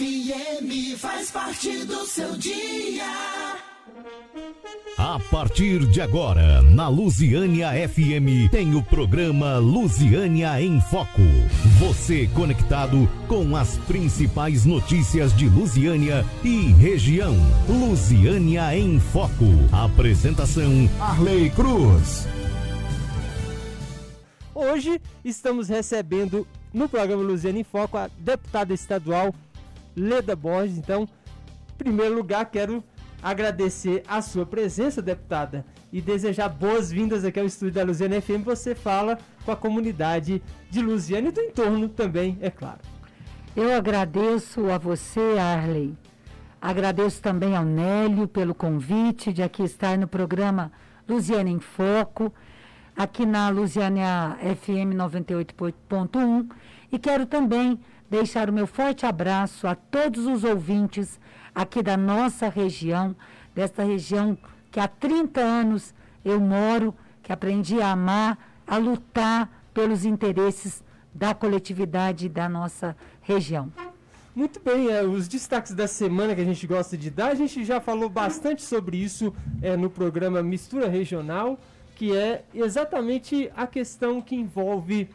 FM faz parte do seu dia. A partir de agora, na Lusiânia FM, tem o programa Lusiânia em Foco. Você conectado com as principais notícias de Lusiânia e região. Lusiânia em Foco. Apresentação: Arley Cruz. Hoje estamos recebendo no programa Luziana em Foco a deputada estadual Leda Borges. Então, em primeiro lugar, quero agradecer a sua presença, deputada, e desejar boas-vindas aqui ao estúdio da Luziana FM. Você fala com a comunidade de Luziana e do entorno também, é claro. Eu agradeço a você, Arley. Agradeço também ao Nélio pelo convite de aqui estar no programa Luziana em Foco aqui na Lusiana FM 98.1 e quero também deixar o meu forte abraço a todos os ouvintes aqui da nossa região, desta região que há 30 anos eu moro, que aprendi a amar, a lutar pelos interesses da coletividade da nossa região. Muito bem, é, os destaques da semana que a gente gosta de dar, a gente já falou bastante sobre isso é, no programa Mistura Regional que é exatamente a questão que envolve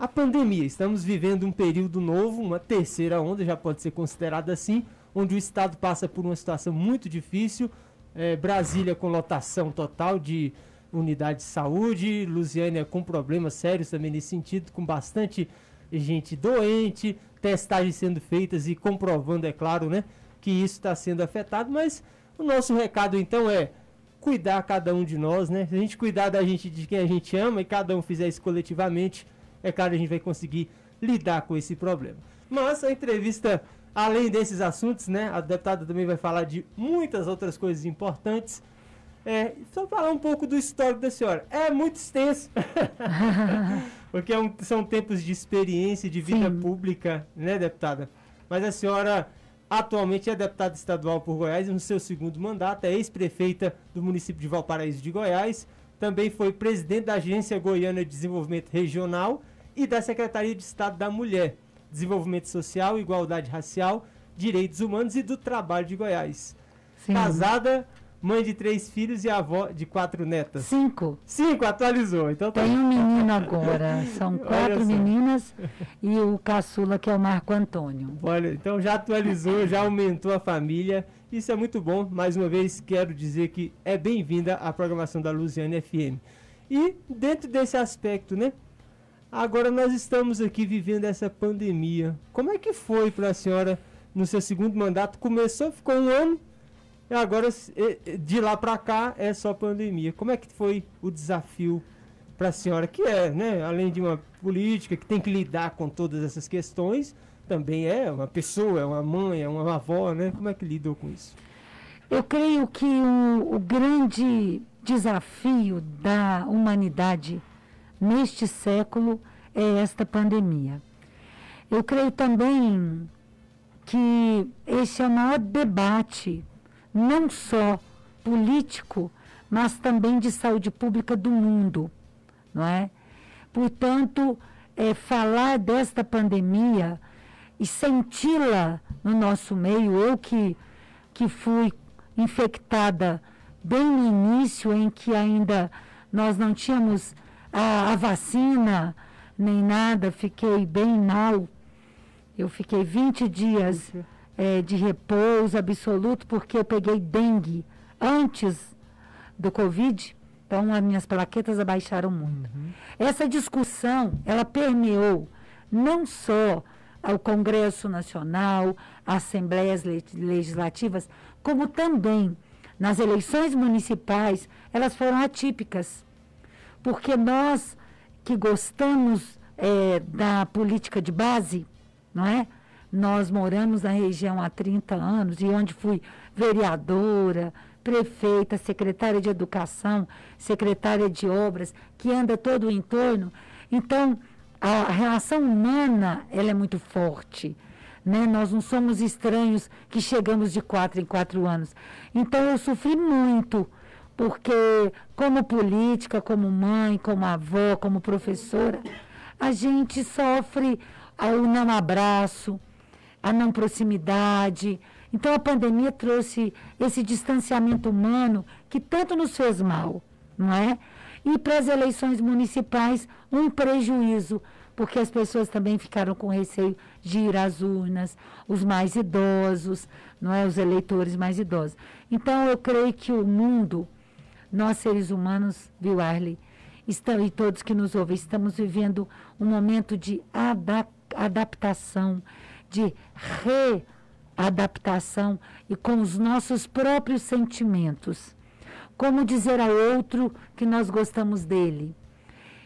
a pandemia. Estamos vivendo um período novo, uma terceira onda, já pode ser considerada assim, onde o Estado passa por uma situação muito difícil. É, Brasília com lotação total de unidade de saúde, Lusiânia com problemas sérios também nesse sentido, com bastante gente doente, testagens sendo feitas e comprovando, é claro, né, que isso está sendo afetado. Mas o nosso recado então é cuidar cada um de nós, né? Se a gente cuidar da gente, de quem a gente ama, e cada um fizer isso coletivamente, é claro, a gente vai conseguir lidar com esse problema. Mas a entrevista, além desses assuntos, né? A deputada também vai falar de muitas outras coisas importantes. É, só falar um pouco do histórico da senhora. É muito extenso. Porque é um, são tempos de experiência, de vida Sim. pública, né, deputada? Mas a senhora Atualmente é deputada estadual por Goiás no seu segundo mandato é ex-prefeita do município de Valparaíso de Goiás. Também foi presidente da Agência Goiana de Desenvolvimento Regional e da Secretaria de Estado da Mulher, Desenvolvimento Social, Igualdade Racial, Direitos Humanos e do Trabalho de Goiás. Sim. Casada mãe de três filhos e avó de quatro netas. Cinco. Cinco, atualizou. Então tá... Tem um menino agora. São quatro meninas e o caçula que é o Marco Antônio. Olha, então já atualizou, já aumentou a família. Isso é muito bom. Mais uma vez quero dizer que é bem-vinda à programação da Luziane FM. E dentro desse aspecto, né? Agora nós estamos aqui vivendo essa pandemia. Como é que foi para a senhora no seu segundo mandato? Começou, ficou um ano e agora, de lá para cá, é só pandemia. Como é que foi o desafio para a senhora, que é, né, além de uma política que tem que lidar com todas essas questões, também é uma pessoa, é uma mãe, é uma avó, né? Como é que lidou com isso? Eu creio que o, o grande desafio da humanidade neste século é esta pandemia. Eu creio também que esse é o maior debate não só político, mas também de saúde pública do mundo, não é? Portanto, é, falar desta pandemia e senti-la no nosso meio, eu que, que fui infectada bem no início, em que ainda nós não tínhamos a, a vacina nem nada, fiquei bem mal. Eu fiquei 20 dias é, de repouso absoluto, porque eu peguei dengue antes do Covid, então as minhas plaquetas abaixaram muito. Uhum. Essa discussão, ela permeou não só ao Congresso Nacional, Assembleias Legislativas, como também nas eleições municipais, elas foram atípicas. Porque nós que gostamos é, da política de base, não é? Nós moramos na região há 30 anos e onde fui vereadora, prefeita, secretária de educação, secretária de obras, que anda todo o entorno. Então, a relação humana, ela é muito forte. Né? Nós não somos estranhos que chegamos de quatro em quatro anos. Então, eu sofri muito, porque como política, como mãe, como avó, como professora, a gente sofre ao não abraço, a não proximidade. Então a pandemia trouxe esse distanciamento humano que tanto nos fez mal, não é? E para as eleições municipais, um prejuízo, porque as pessoas também ficaram com receio de ir às urnas, os mais idosos, não é? Os eleitores mais idosos. Então eu creio que o mundo, nós seres humanos, viu, Arley, estão, e todos que nos ouvem, estamos vivendo um momento de adaptação, de readaptação e com os nossos próprios sentimentos. Como dizer ao outro que nós gostamos dele,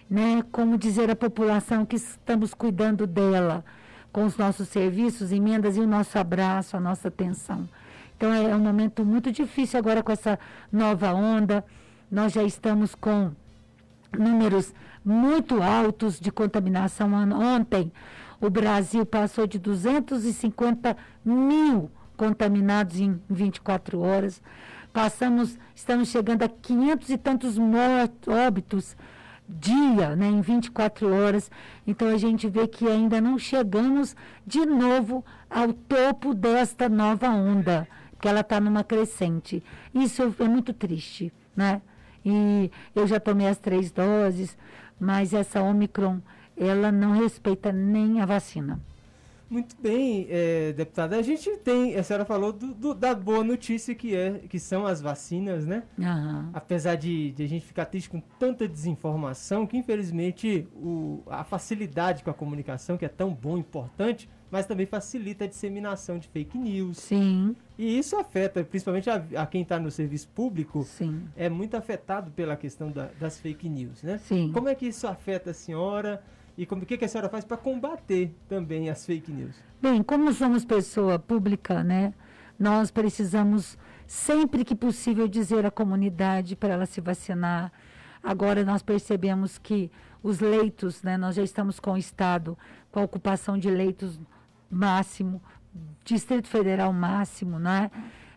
né? Como dizer à população que estamos cuidando dela com os nossos serviços, emendas e o nosso abraço, a nossa atenção. Então é, um momento muito difícil agora com essa nova onda. Nós já estamos com números muito altos de contaminação. Ontem, o Brasil passou de 250 mil contaminados em 24 horas. Passamos, estamos chegando a 500 e tantos mortos, óbitos dia, né, em 24 horas. Então a gente vê que ainda não chegamos de novo ao topo desta nova onda, que ela está numa crescente. Isso é muito triste, né? E eu já tomei as três doses, mas essa Omicron, ela não respeita nem a vacina. Muito bem, é, deputada. A gente tem, a senhora falou do, do, da boa notícia que, é, que são as vacinas, né? Uhum. Apesar de, de, a gente ficar triste com tanta desinformação, que infelizmente o, a facilidade com a comunicação, que é tão bom, importante, mas também facilita a disseminação de fake news. Sim. E isso afeta, principalmente a, a quem está no serviço público, Sim. é muito afetado pela questão da, das fake news, né? Sim. Como é que isso afeta a senhora e como, o que, que a senhora faz para combater também as fake news? Bem, como somos pessoa pública, né? Nós precisamos sempre que possível dizer à comunidade para ela se vacinar. Agora nós percebemos que os leitos, né, nós já estamos com o Estado com a ocupação de leitos máximo, Distrito Federal máximo, né?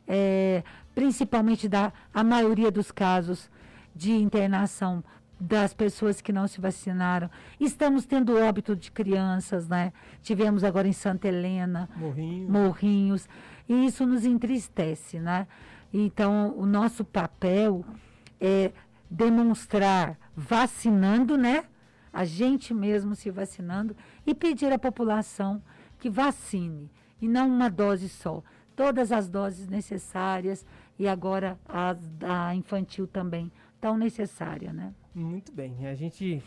É, principalmente da a maioria dos casos de internação das pessoas que não se vacinaram. Estamos tendo óbito de crianças, né? Tivemos agora em Santa Helena, Morrinhos. Morrinhos e isso nos entristece, né? Então, o nosso papel é demonstrar vacinando, né? A gente mesmo se vacinando e pedir à população que vacine e não uma dose só. Todas as doses necessárias e agora a, a infantil também tão necessária, né? Muito bem. A gente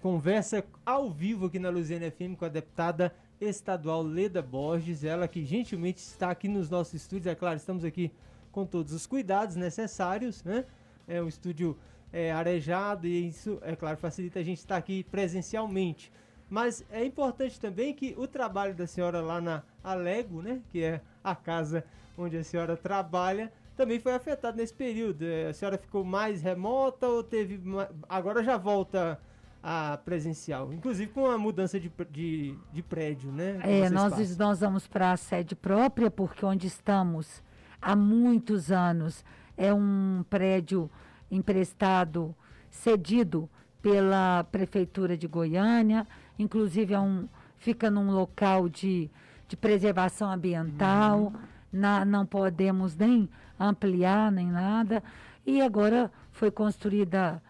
conversa ao vivo aqui na Luziana FM com a deputada estadual Leda Borges, ela que gentilmente está aqui nos nossos estúdios. É claro, estamos aqui com todos os cuidados necessários, né? É um estúdio é, arejado e isso, é claro, facilita a gente estar aqui presencialmente. Mas é importante também que o trabalho da senhora lá na Alego, né, que é a casa onde a senhora trabalha, também foi afetado nesse período. É, a senhora ficou mais remota ou teve. Agora já volta a presencial, inclusive com a mudança de, de, de prédio, né? É, nós, nós vamos para a sede própria, porque onde estamos há muitos anos é um prédio emprestado, cedido pela Prefeitura de Goiânia inclusive é um, fica num local de, de preservação ambiental, uhum. Na, não podemos nem ampliar nem nada. E agora foi construída,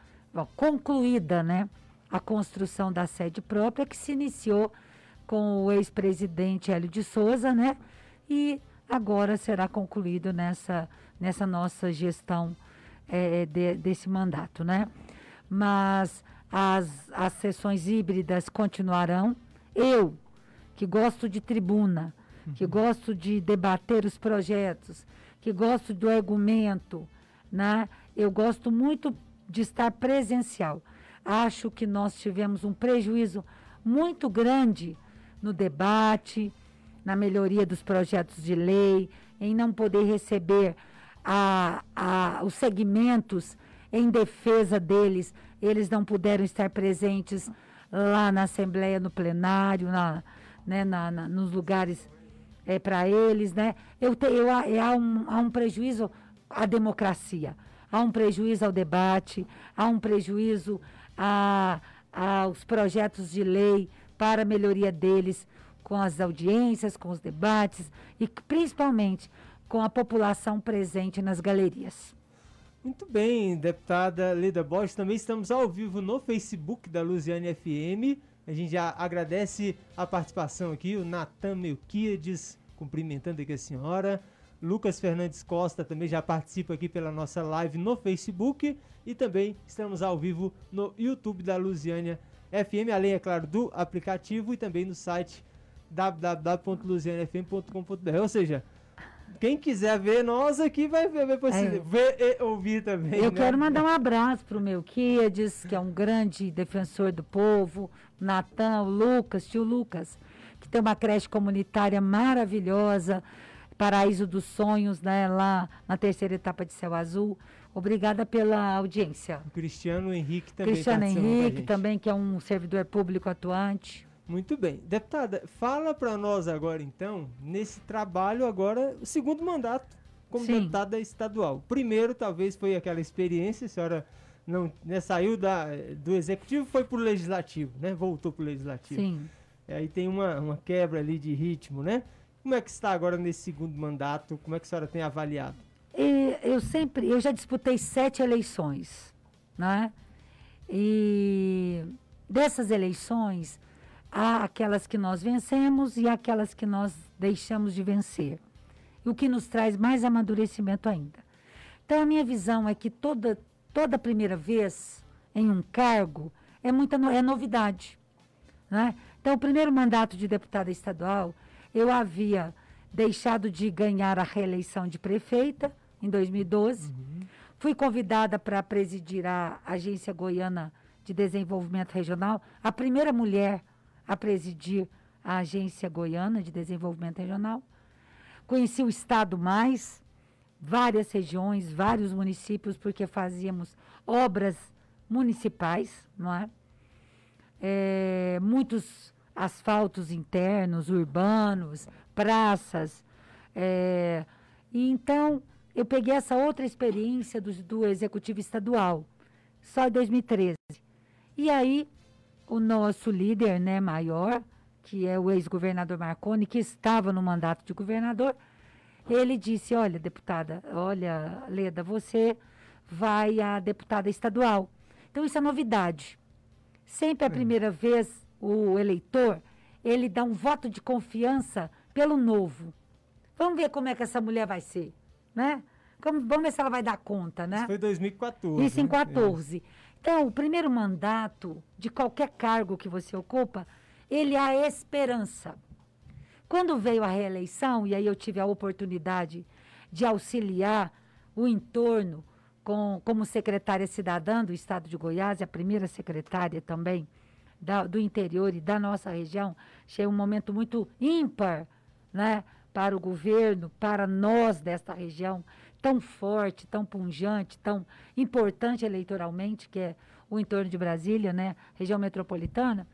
concluída, né, a construção da sede própria que se iniciou com o ex-presidente Hélio de Souza, né? E agora será concluído nessa, nessa nossa gestão é, de, desse mandato, né? Mas as, as sessões híbridas continuarão. Eu, que gosto de tribuna, que gosto de debater os projetos, que gosto do argumento, né? eu gosto muito de estar presencial. Acho que nós tivemos um prejuízo muito grande no debate, na melhoria dos projetos de lei, em não poder receber a, a, os segmentos em defesa deles eles não puderam estar presentes lá na Assembleia, no plenário, na, né, na, na nos lugares é, para eles. Né? Eu te, eu, é, há, um, há um prejuízo à democracia, há um prejuízo ao debate, há um prejuízo a, aos projetos de lei para a melhoria deles, com as audiências, com os debates e principalmente com a população presente nas galerias. Muito bem, deputada Leda Bosch. Também estamos ao vivo no Facebook da Luziane FM. A gente já agradece a participação aqui, o Natan Melquiades, cumprimentando aqui a senhora. Lucas Fernandes Costa também já participa aqui pela nossa live no Facebook. E também estamos ao vivo no YouTube da Luziânia FM, além, é claro, do aplicativo e também no site www.luzianafm.com.br. Ou seja, quem quiser ver nós aqui vai ver, vai é. ver e ouvir também. Eu né? quero mandar um abraço para o meu Kiades, que é um grande defensor do povo, Natan, o Lucas, tio Lucas, que tem uma creche comunitária maravilhosa, Paraíso dos Sonhos, né, lá na terceira etapa de Céu Azul. Obrigada pela audiência. O Cristiano Henrique também. Cristiano Henrique também, que é um servidor público atuante. Muito bem. Deputada, fala para nós agora então, nesse trabalho agora, o segundo mandato como Sim. deputada estadual. Primeiro, talvez foi aquela experiência, a senhora não né, saiu da, do executivo, foi para o legislativo, né? Voltou para o legislativo. Sim. Aí tem uma, uma quebra ali de ritmo, né? Como é que está agora nesse segundo mandato? Como é que a senhora tem avaliado? eu sempre, eu já disputei sete eleições, né? E dessas eleições, Há aquelas que nós vencemos e aquelas que nós deixamos de vencer. O que nos traz mais amadurecimento ainda. Então, a minha visão é que toda, toda primeira vez em um cargo é muita é novidade. Né? Então, o primeiro mandato de deputada estadual, eu havia deixado de ganhar a reeleição de prefeita em 2012. Uhum. Fui convidada para presidir a Agência Goiana de Desenvolvimento Regional, a primeira mulher a presidir a Agência Goiana de Desenvolvimento Regional. Conheci o Estado mais, várias regiões, vários municípios, porque fazíamos obras municipais, não é? é muitos asfaltos internos, urbanos, praças. É, e então, eu peguei essa outra experiência do, do Executivo Estadual, só em 2013. E aí, o nosso líder né, maior, que é o ex-governador Marconi, que estava no mandato de governador, ele disse: Olha, deputada, olha, Leda, você vai a deputada estadual. Então, isso é novidade. Sempre a primeira vez o eleitor ele dá um voto de confiança pelo novo. Vamos ver como é que essa mulher vai ser, né? Como, vamos ver se ela vai dar conta, né? Isso foi 2014. Isso em 14. Né? Então, o primeiro mandato de qualquer cargo que você ocupa, ele é a esperança. Quando veio a reeleição, e aí eu tive a oportunidade de auxiliar o entorno com, como secretária cidadã do estado de Goiás, a primeira secretária também da, do interior e da nossa região, achei um momento muito ímpar né, para o governo, para nós desta região, tão forte, tão punjante, tão importante eleitoralmente, que é o entorno de Brasília, né, região metropolitana.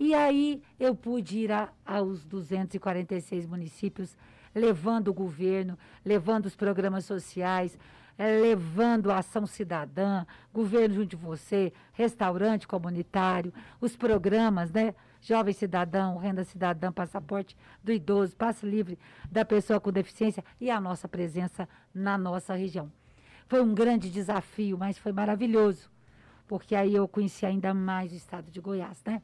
E aí eu pude ir a, aos 246 municípios, levando o governo, levando os programas sociais, é, levando a ação cidadã, governo junto de você, restaurante comunitário, os programas, né? Jovem Cidadão, Renda Cidadã, Passaporte do Idoso, Passe Livre da Pessoa com Deficiência e a nossa presença na nossa região. Foi um grande desafio, mas foi maravilhoso, porque aí eu conheci ainda mais o estado de Goiás, né?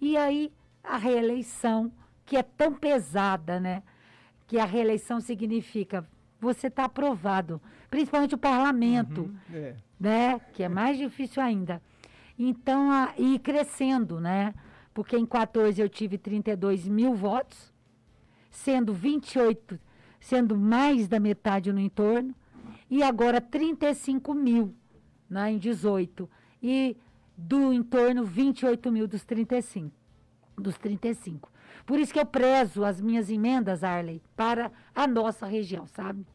E aí a reeleição, que é tão pesada, né? Que a reeleição significa você está aprovado, principalmente o parlamento, uhum, é. né? Que é mais difícil ainda. Então, a, e crescendo, né? Porque em 14 eu tive 32 mil votos, sendo 28, sendo mais da metade no entorno, e agora 35 mil né, em 18. E do entorno 28 mil dos 35. Dos 35. Por isso que eu prezo as minhas emendas, Arley, para a nossa região, sabe?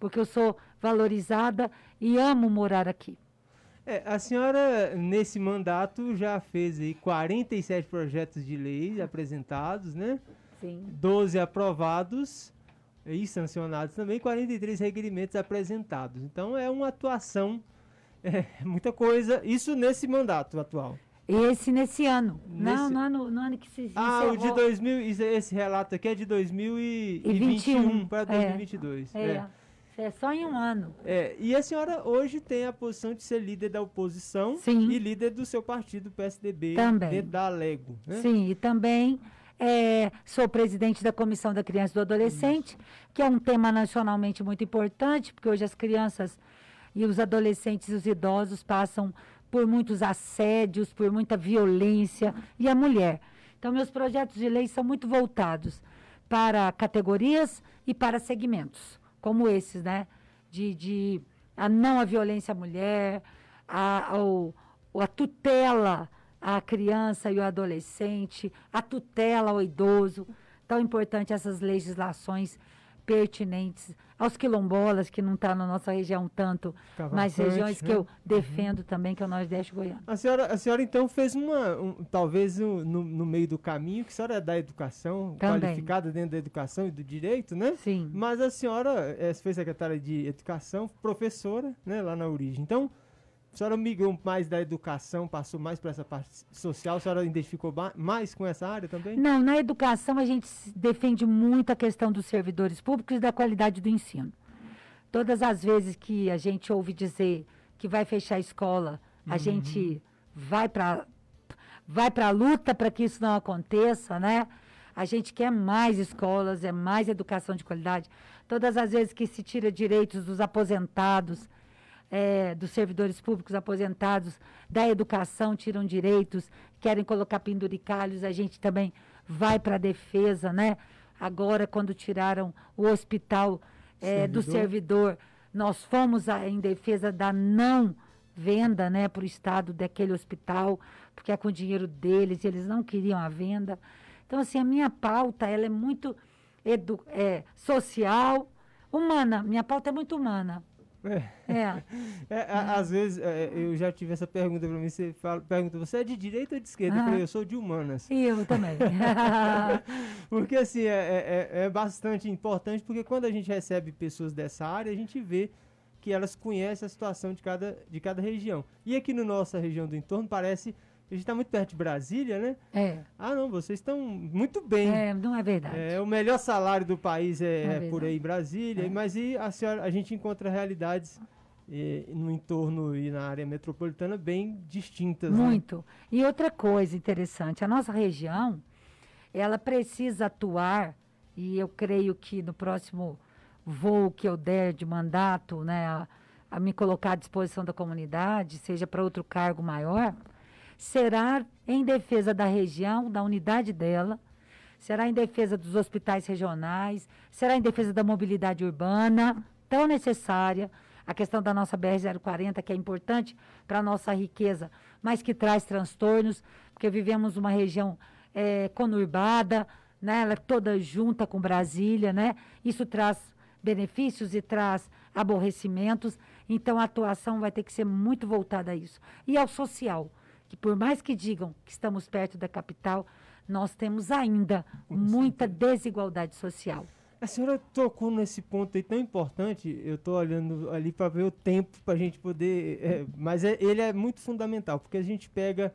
Porque eu sou valorizada e amo morar aqui. É, a senhora, nesse mandato, já fez aí 47 projetos de lei apresentados, né? Sim. 12 aprovados e sancionados também, 43 requerimentos apresentados. Então é uma atuação, é, muita coisa, isso nesse mandato atual. Esse nesse ano. Nesse- Não, no ano, no ano que se Ah, o de encerrou. 2000, isso- esse relato aqui é de 2021 para É. 2022. É, É. é só em um ano. É, e a senhora hoje tem a posição de ser líder da oposição Sim. e líder do seu partido, PSDB, Também. dentro da Alego. Né? Sim, e também é, sou presidente da Comissão da Criança e do Adolescente, que é um tema nacionalmente muito importante, porque hoje as crianças e os adolescentes e os idosos passam por muitos assédios, por muita violência, e a mulher. Então, meus projetos de lei são muito voltados para categorias e para segmentos, como esses, né? De, de a não à violência à mulher, a, ao, a tutela à criança e ao adolescente, a tutela ao idoso. Tão importante essas legislações pertinentes aos quilombolas, que não estão na nossa região tanto, mas regiões que né? eu defendo também, que é o Nordeste Goiano. A senhora, a senhora então fez uma, um- talvez um- no, no meio do caminho, que a senhora é da educação, Também. qualificada dentro da educação e do direito, né? Sim. Mas a senhora eh, foi secretária de educação, professora, né, lá na origem. Então, a senhora migrou mais da educação, passou mais para essa parte social, a senhora identificou mais com essa área também? Não, na educação a gente defende muito a questão dos servidores públicos e da qualidade do ensino. Todas as vezes que a gente ouve dizer que vai fechar a escola, a gente vai para vai para a luta para que isso não aconteça, né? A gente quer mais escolas, é mais educação de qualidade. Todas as vezes que se tira direitos dos aposentados, eh, dos servidores públicos aposentados, da educação, tiram direitos, querem colocar penduricalhos, a gente também vai para a defesa, né? Agora, quando tiraram o hospital eh, do Servidor. servidor, nós fomos a- em defesa da não venda né, para o Estado daquele hospital, porque é com o dinheiro deles, e eles não queriam a venda. Então, assim, a minha pauta ela é muito edu é, social, humana. Minha pauta é muito humana. É. É. É, a- às vezes, é, eu já tive essa pergunta para mim, você fala, pergunta, você é de direita ou de esquerda? Eu Ah. falei, eu sou de humanas. E eu também. Porque assim, é, é- é- é bastante importante, porque quando a gente recebe pessoas dessa área, a gente vê que elas conhecem a situação de cada, de cada região. E aqui na nossa região do entorno, parece, a gente está muito perto de Brasília, né? é, Ah, não, vocês estão muito bem. é, não é verdade. É, o melhor salário do país é, É é por aí em Brasília, É. mas e a, senhora, a gente encontra realidades eh, no entorno e na área metropolitana bem distintas. né? Muito. E outra coisa interessante, a nossa região, ela precisa atuar, e eu creio que no próximo voo que eu der de mandato, né, a, a me colocar à disposição da comunidade, seja para outro cargo maior, será em defesa da região, da unidade dela, será em defesa dos hospitais regionais, será em defesa da mobilidade urbana, tão necessária, a questão da nossa BR-040, que é importante para a nossa riqueza, mas que traz transtornos, porque vivemos uma região eh, conurbada, né, ela é toda junta com Brasília, né? Isso traz benefícios e traz aborrecimentos, então a atuação vai ter que ser muito voltada a isso. E ao social, que por mais que digam que estamos perto da capital, nós temos ainda muita desigualdade social. A senhora tocou nesse ponto aí tão importante, eu estou olhando ali para ver o tempo para a gente poder. é, mas é- ele é muito fundamental, porque a gente pega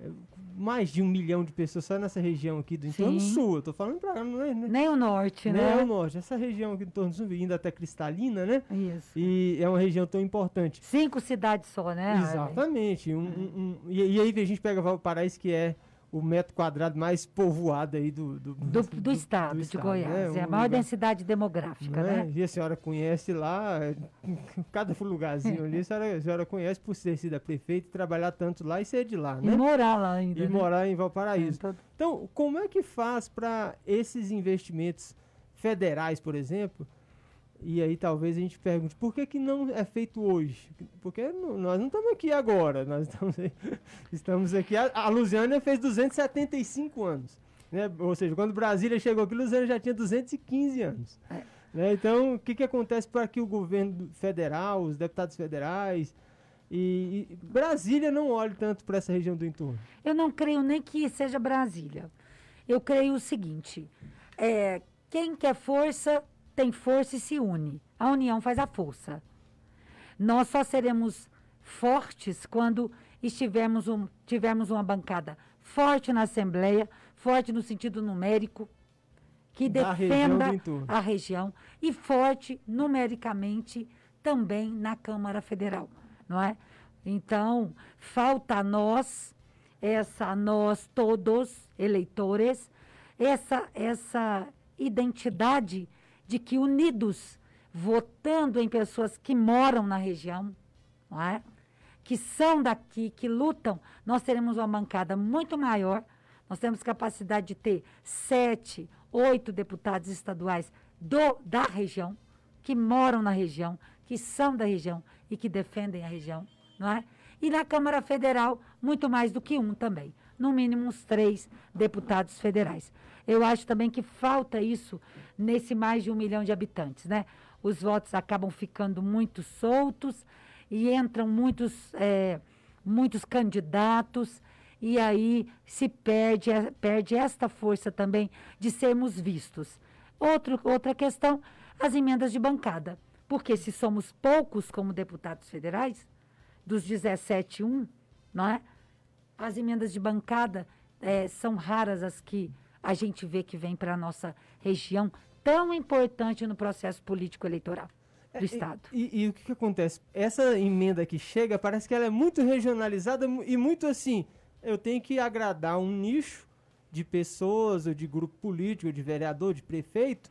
é, mais de um milhão de pessoas só nessa região aqui do entorno Sim. sul. Eu tô falando para não é, né? Nem o norte, Não né? é o norte, essa região aqui do entorno sul, indo até Cristalina, né? Isso. E é uma região tão importante. Cinco cidades só, né? Exatamente. um- um- um- e, e aí a gente pega Valparaíso, que é o metro quadrado mais povoado aí do, do, Do, do estado de Goiás. né? É a maior densidade demográfica, não é? né? E a senhora conhece lá, cada lugarzinho ali, a senhora, a senhora conhece por ter sido a prefeita e trabalhar tanto lá e ser de lá, E né? morar lá ainda. E né? morar em Valparaíso. É, Então, como é que faz para esses investimentos federais, por exemplo? E aí talvez a gente pergunte, por que, que não é feito hoje? Porque não- nós não estamos aqui agora, nós estamos, estamos aqui. A, a Lusiânia fez 275 anos. Né? Ou seja, quando Brasília chegou aqui, Lusiânia já tinha 215 anos. É. Né? Então, o que, que acontece para que o governo federal, os deputados federais e, e Brasília não olhe tanto para essa região do entorno? Eu não creio nem que seja Brasília. Eu creio o seguinte: é, quem quer força, tem força e se une. A união faz a força. Nós só seremos fortes quando estivemos um, tivemos uma bancada forte na Assembleia, forte no sentido numérico, que Da região defenda entorno. a região e forte numericamente também na Câmara Federal, não é? Então, falta a nós, essa nós todos, eleitores, essa, essa identidade de que unidos, votando em pessoas que moram na região, não é? que são daqui, que lutam, nós teremos uma bancada muito maior. Nós temos capacidade de ter sete, oito deputados estaduais do, da região, que moram na região, que são da região e que defendem a região, não é? E na Câmara Federal, muito mais do que um também. No mínimo, uns três deputados federais. Eu acho também que falta isso nesse mais de um milhão de habitantes, né? Os votos acabam ficando muito soltos e entram muitos, é, muitos candidatos e aí se perde, eh, perde esta força também de sermos vistos. Outro, outra questão, as emendas de bancada. Porque se somos poucos como deputados federais, dos 17, um, não é? As emendas de bancada eh, são raras as que a gente vê que vem para a nossa região, tão importante no processo político eleitoral do É, Estado. E, e- e o que, que acontece? Essa emenda que chega, parece que ela é muito regionalizada e muito assim. Eu tenho que agradar um nicho de pessoas, ou de grupo político, ou de vereador, de prefeito.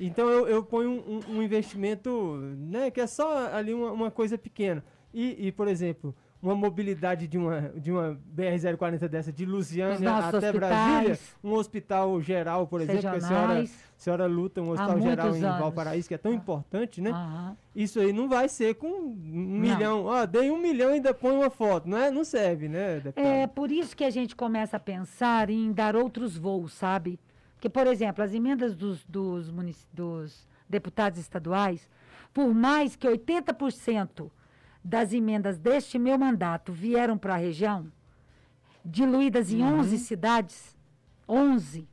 Então eu, eu ponho um, um- um investimento, né, que é só ali uma, uma coisa pequena. E, e, por exemplo, uma mobilidade de uma, de uma BR-040 dessa de Lusiânia nossos até hospitais. Brasília, um hospital geral, por exemplo, que a senhora, a senhora luta, um hospital geral em anos. Valparaíso, que é tão importante, né? Isso aí não vai ser com um milhão. Ó, dei um milhão e ainda põe uma foto. Não, é? não serve, né, deputado? É por isso que a gente começa a pensar em dar outros voos, sabe? Que, por exemplo, as emendas dos, dos, dos deputados estaduais, por mais que 80% das emendas deste meu mandato vieram para a região, diluídas em 11 cidades, 11.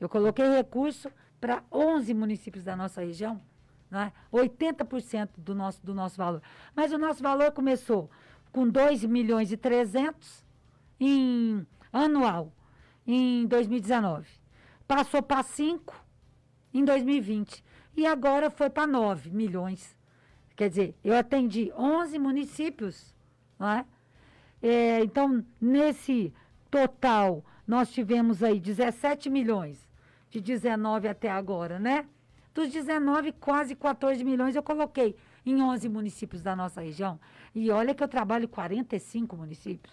Eu coloquei recurso para 11 municípios da nossa região, né? 80% do nosso, do nosso valor. Mas o nosso valor começou com 2 milhões e 300 em anual, em 2019. Passou para 5 em 2020. E agora foi para 9 milhões. Quer dizer, eu atendi 11 municípios, não é? É, então, nesse total, nós tivemos aí 17 milhões, de 19 até agora, né? Dos 19, quase 14 milhões eu coloquei em 11 municípios da nossa região. E olha que eu trabalho em 45 municípios,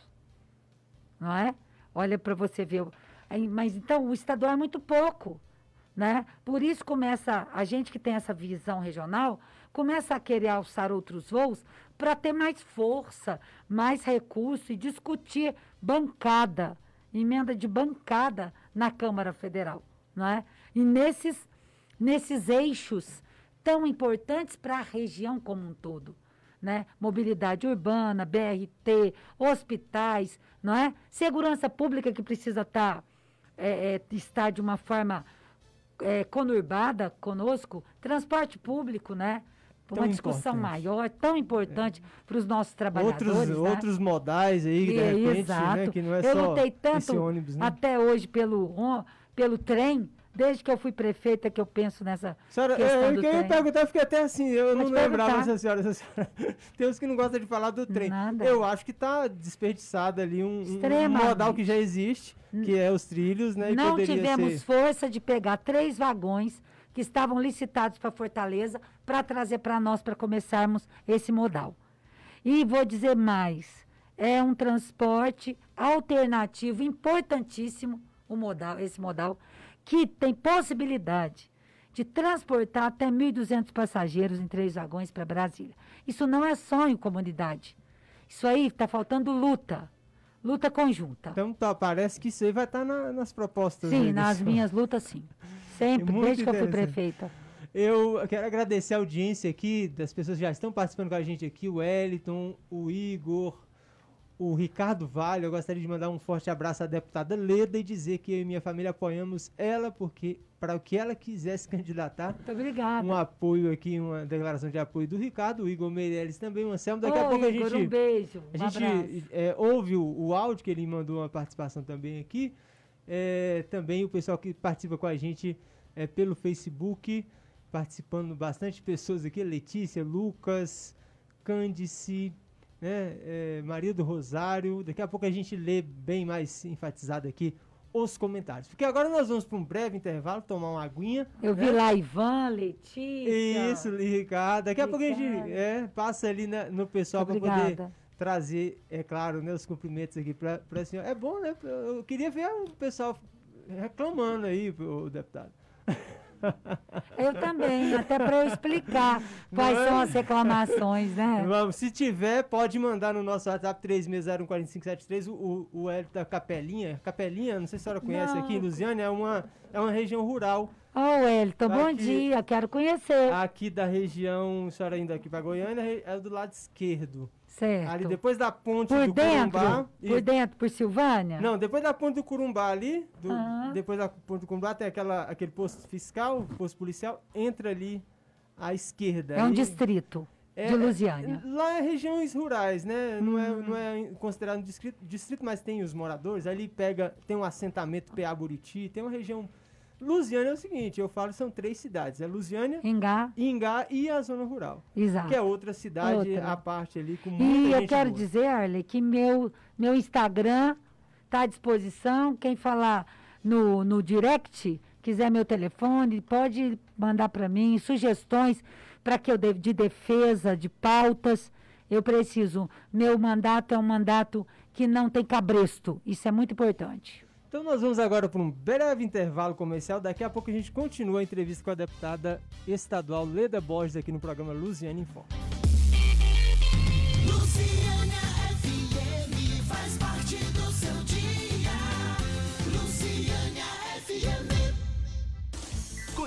não é? Olha para você ver. Mas então, o estadual é muito pouco, né? Por isso começa, a gente que tem essa visão regional, começa a querer alçar outros voos para ter mais força, mais recurso e discutir bancada, emenda de bancada na Câmara Federal, não é? E nesses, nesses eixos tão importantes para a região como um todo, né? Mobilidade urbana, BRT, hospitais, não é? Segurança pública que precisa estar é, é, estar de uma forma é, conurbada conosco, transporte público, né? Uma discussão importante. maior, tão importante para os nossos trabalhadores. outros, né? outros modais aí, de É, repente, Exato. né? Que não é eu só lutei tanto esse ônibus, né? até hoje pelo, pelo trem, desde que eu fui prefeita que eu penso nessa Senhora, questão é, do eu ia trem. perguntar, eu fiquei até assim, eu Pode não lembrava essa senhora, essa senhora. Tem uns que não gostam de falar do trem. Nada. Eu acho que tá desperdiçado ali um, um modal que já existe, que é os trilhos, né? Não tivemos ser... força de pegar três vagões que estavam licitados para Fortaleza para trazer para nós para começarmos esse modal. E vou dizer mais, é um transporte alternativo importantíssimo o modal, esse modal que tem possibilidade de transportar até 1.200 passageiros em três vagões para Brasília. Isso não é sonho, comunidade. Isso aí está faltando luta, luta conjunta. Então tá, parece que isso aí vai estar nas propostas. Sim, do nas minhas lutas, sim. Sempre, Muito desde que eu fui prefeita. Eu quero agradecer a audiência aqui, das pessoas que já estão participando com a gente aqui, o Wellington, o Igor, o Ricardo Vale. Eu gostaria de mandar um forte abraço à deputada Leda e dizer que eu e minha família apoiamos ela porque para o que ela quiser se candidatar. Muito obrigada. Um apoio aqui, uma declaração de apoio do Ricardo, o Igor Meirelles também, o Anselmo. Daqui Ô, a pouco Igor, a gente, um beijo, um a gente é, ouve o, o áudio que ele mandou uma participação também aqui. É, também o pessoal que participa com a gente é, pelo Facebook, participando bastante pessoas aqui, Letícia, Lucas, Cândice, né, é, Maria do Rosário. Daqui a pouco a gente lê bem mais enfatizado aqui os comentários. Porque agora nós vamos para um breve intervalo, tomar uma aguinha. Eu vi né? lá Ivan, Letícia. Isso, Ricardo. Daqui a pouco a gente é, passa ali na- no pessoal para poder Obrigada. trazer, é claro, né, os cumprimentos aqui para a senhora. É bom, né? Eu eu queria ver o pessoal reclamando aí, o deputado. Eu também, até para eu explicar quais são as reclamações, né? Vamos, se tiver, pode mandar no nosso WhatsApp 36014573 o, o, Hélio da Capelinha. Capelinha, não sei se a senhora conhece Não. aqui Lusiânia, é uma, é uma região rural Ô, Wellington, bom Aqui- dia, quero conhecer. aqui da região, a senhora indo aqui para Goiânia, é do lado esquerdo. Certo. Ali depois da ponte por do dentro? Corumbá. Por e- dentro, por Silvânia? Não, depois da ponte do Curumbá ali, do- Ah. depois da ponte do Curumbá tem aquela, aquele posto fiscal, posto policial, entra ali à esquerda. É um Aí- distrito é- de Lusiânia. Lá é regiões rurais, né? Não, é, Hum. não é considerado um distrito, distrito, mas tem os moradores. Ali pega, tem um assentamento PA Buriti, tem uma região. Lusiânia é o seguinte, eu falo, são três cidades. É Lusiânia, Engá, Ingá e a zona rural. exato. Que é outra cidade Outra. à parte ali, com muita E eu quero boa. dizer, Arley, que meu, meu Instagram está à disposição. Quem falar no, no direct, quiser meu telefone, pode mandar para mim sugestões para que eu dê de defesa, de pautas. Eu preciso. Meu mandato é um mandato que não tem cabresto. Isso é muito importante. Então nós vamos agora para um breve intervalo comercial. Daqui a pouco a gente continua a entrevista com a deputada estadual Leda Borges aqui no programa Luziane em Foco. Luciana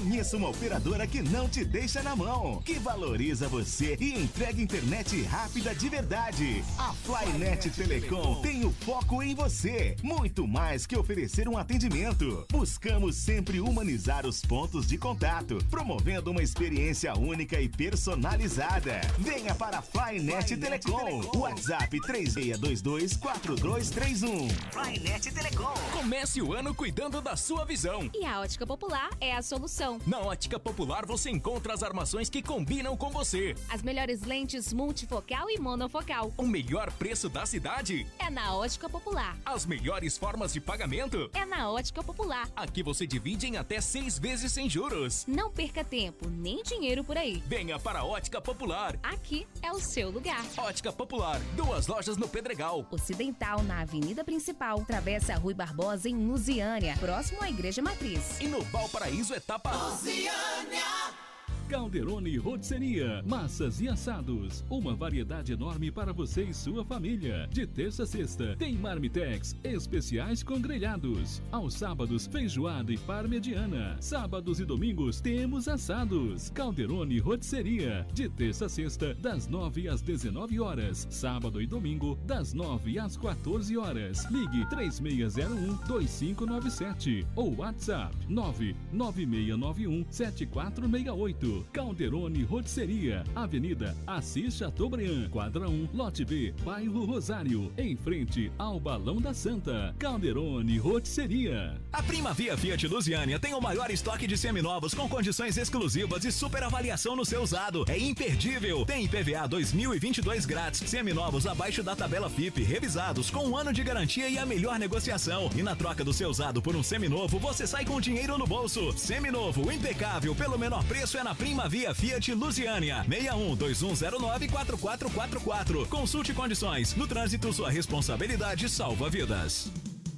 Conheça uma operadora que não te deixa na mão, que valoriza você e entrega internet rápida de verdade. A Flynet Telecom tem o foco em você, muito mais que oferecer um atendimento. Buscamos sempre humanizar os pontos de contato, promovendo uma experiência única e personalizada. Venha para a Flynet Telecom. WhatsApp 36224231. Flynet Telecom. Comece o ano cuidando da sua visão. E a Ótica Popular é a solução. Na Ótica Popular você encontra as armações que combinam com você. As melhores lentes multifocal e monofocal. O melhor preço da cidade. É na Ótica Popular. As melhores formas de pagamento. É na Ótica Popular. Aqui você divide em até seis vezes sem juros. Não perca tempo nem dinheiro por aí. Venha para a Ótica Popular. Aqui é o seu lugar. Ótica Popular, duas lojas no Pedregal. Ocidental na Avenida Principal, Travessa Rui Barbosa em Lusiânia, próximo à Igreja Matriz. E no Valparaíso, etapa Luciana. Calderone Rotisseria, massas e assados. Uma variedade enorme para você e sua família. De terça a sexta, tem marmitex especiais com grelhados. Aos sábados, feijoada e parmegiana. Sábados e domingos, temos assados. Calderone Rotisseria, de terça a sexta, das 9 às 19 horas. Sábado e domingo, das 9 às 14 horas. Ligue 3601-2597 ou WhatsApp 99691-7468. Calderone Rotisseria, Avenida Assis Chateaubriand, quadra 1, lote B, bairro Rosário, em frente ao Balão da Santa. Calderone Rotisseria. A Primavia Fiat Lusiânia tem o maior estoque de seminovos com condições exclusivas e super avaliação no seu usado. É imperdível. Tem IPVA 2022 grátis, seminovos abaixo da tabela FIP, revisados com um ano de garantia e a melhor negociação. E na troca do seu usado por um seminovo, você sai com dinheiro no bolso. Seminovo, impecável, pelo menor preço é na Primavia Fiat Lusiânia. 61 2109 4444. Consulte condições. No trânsito, sua responsabilidade salva vidas.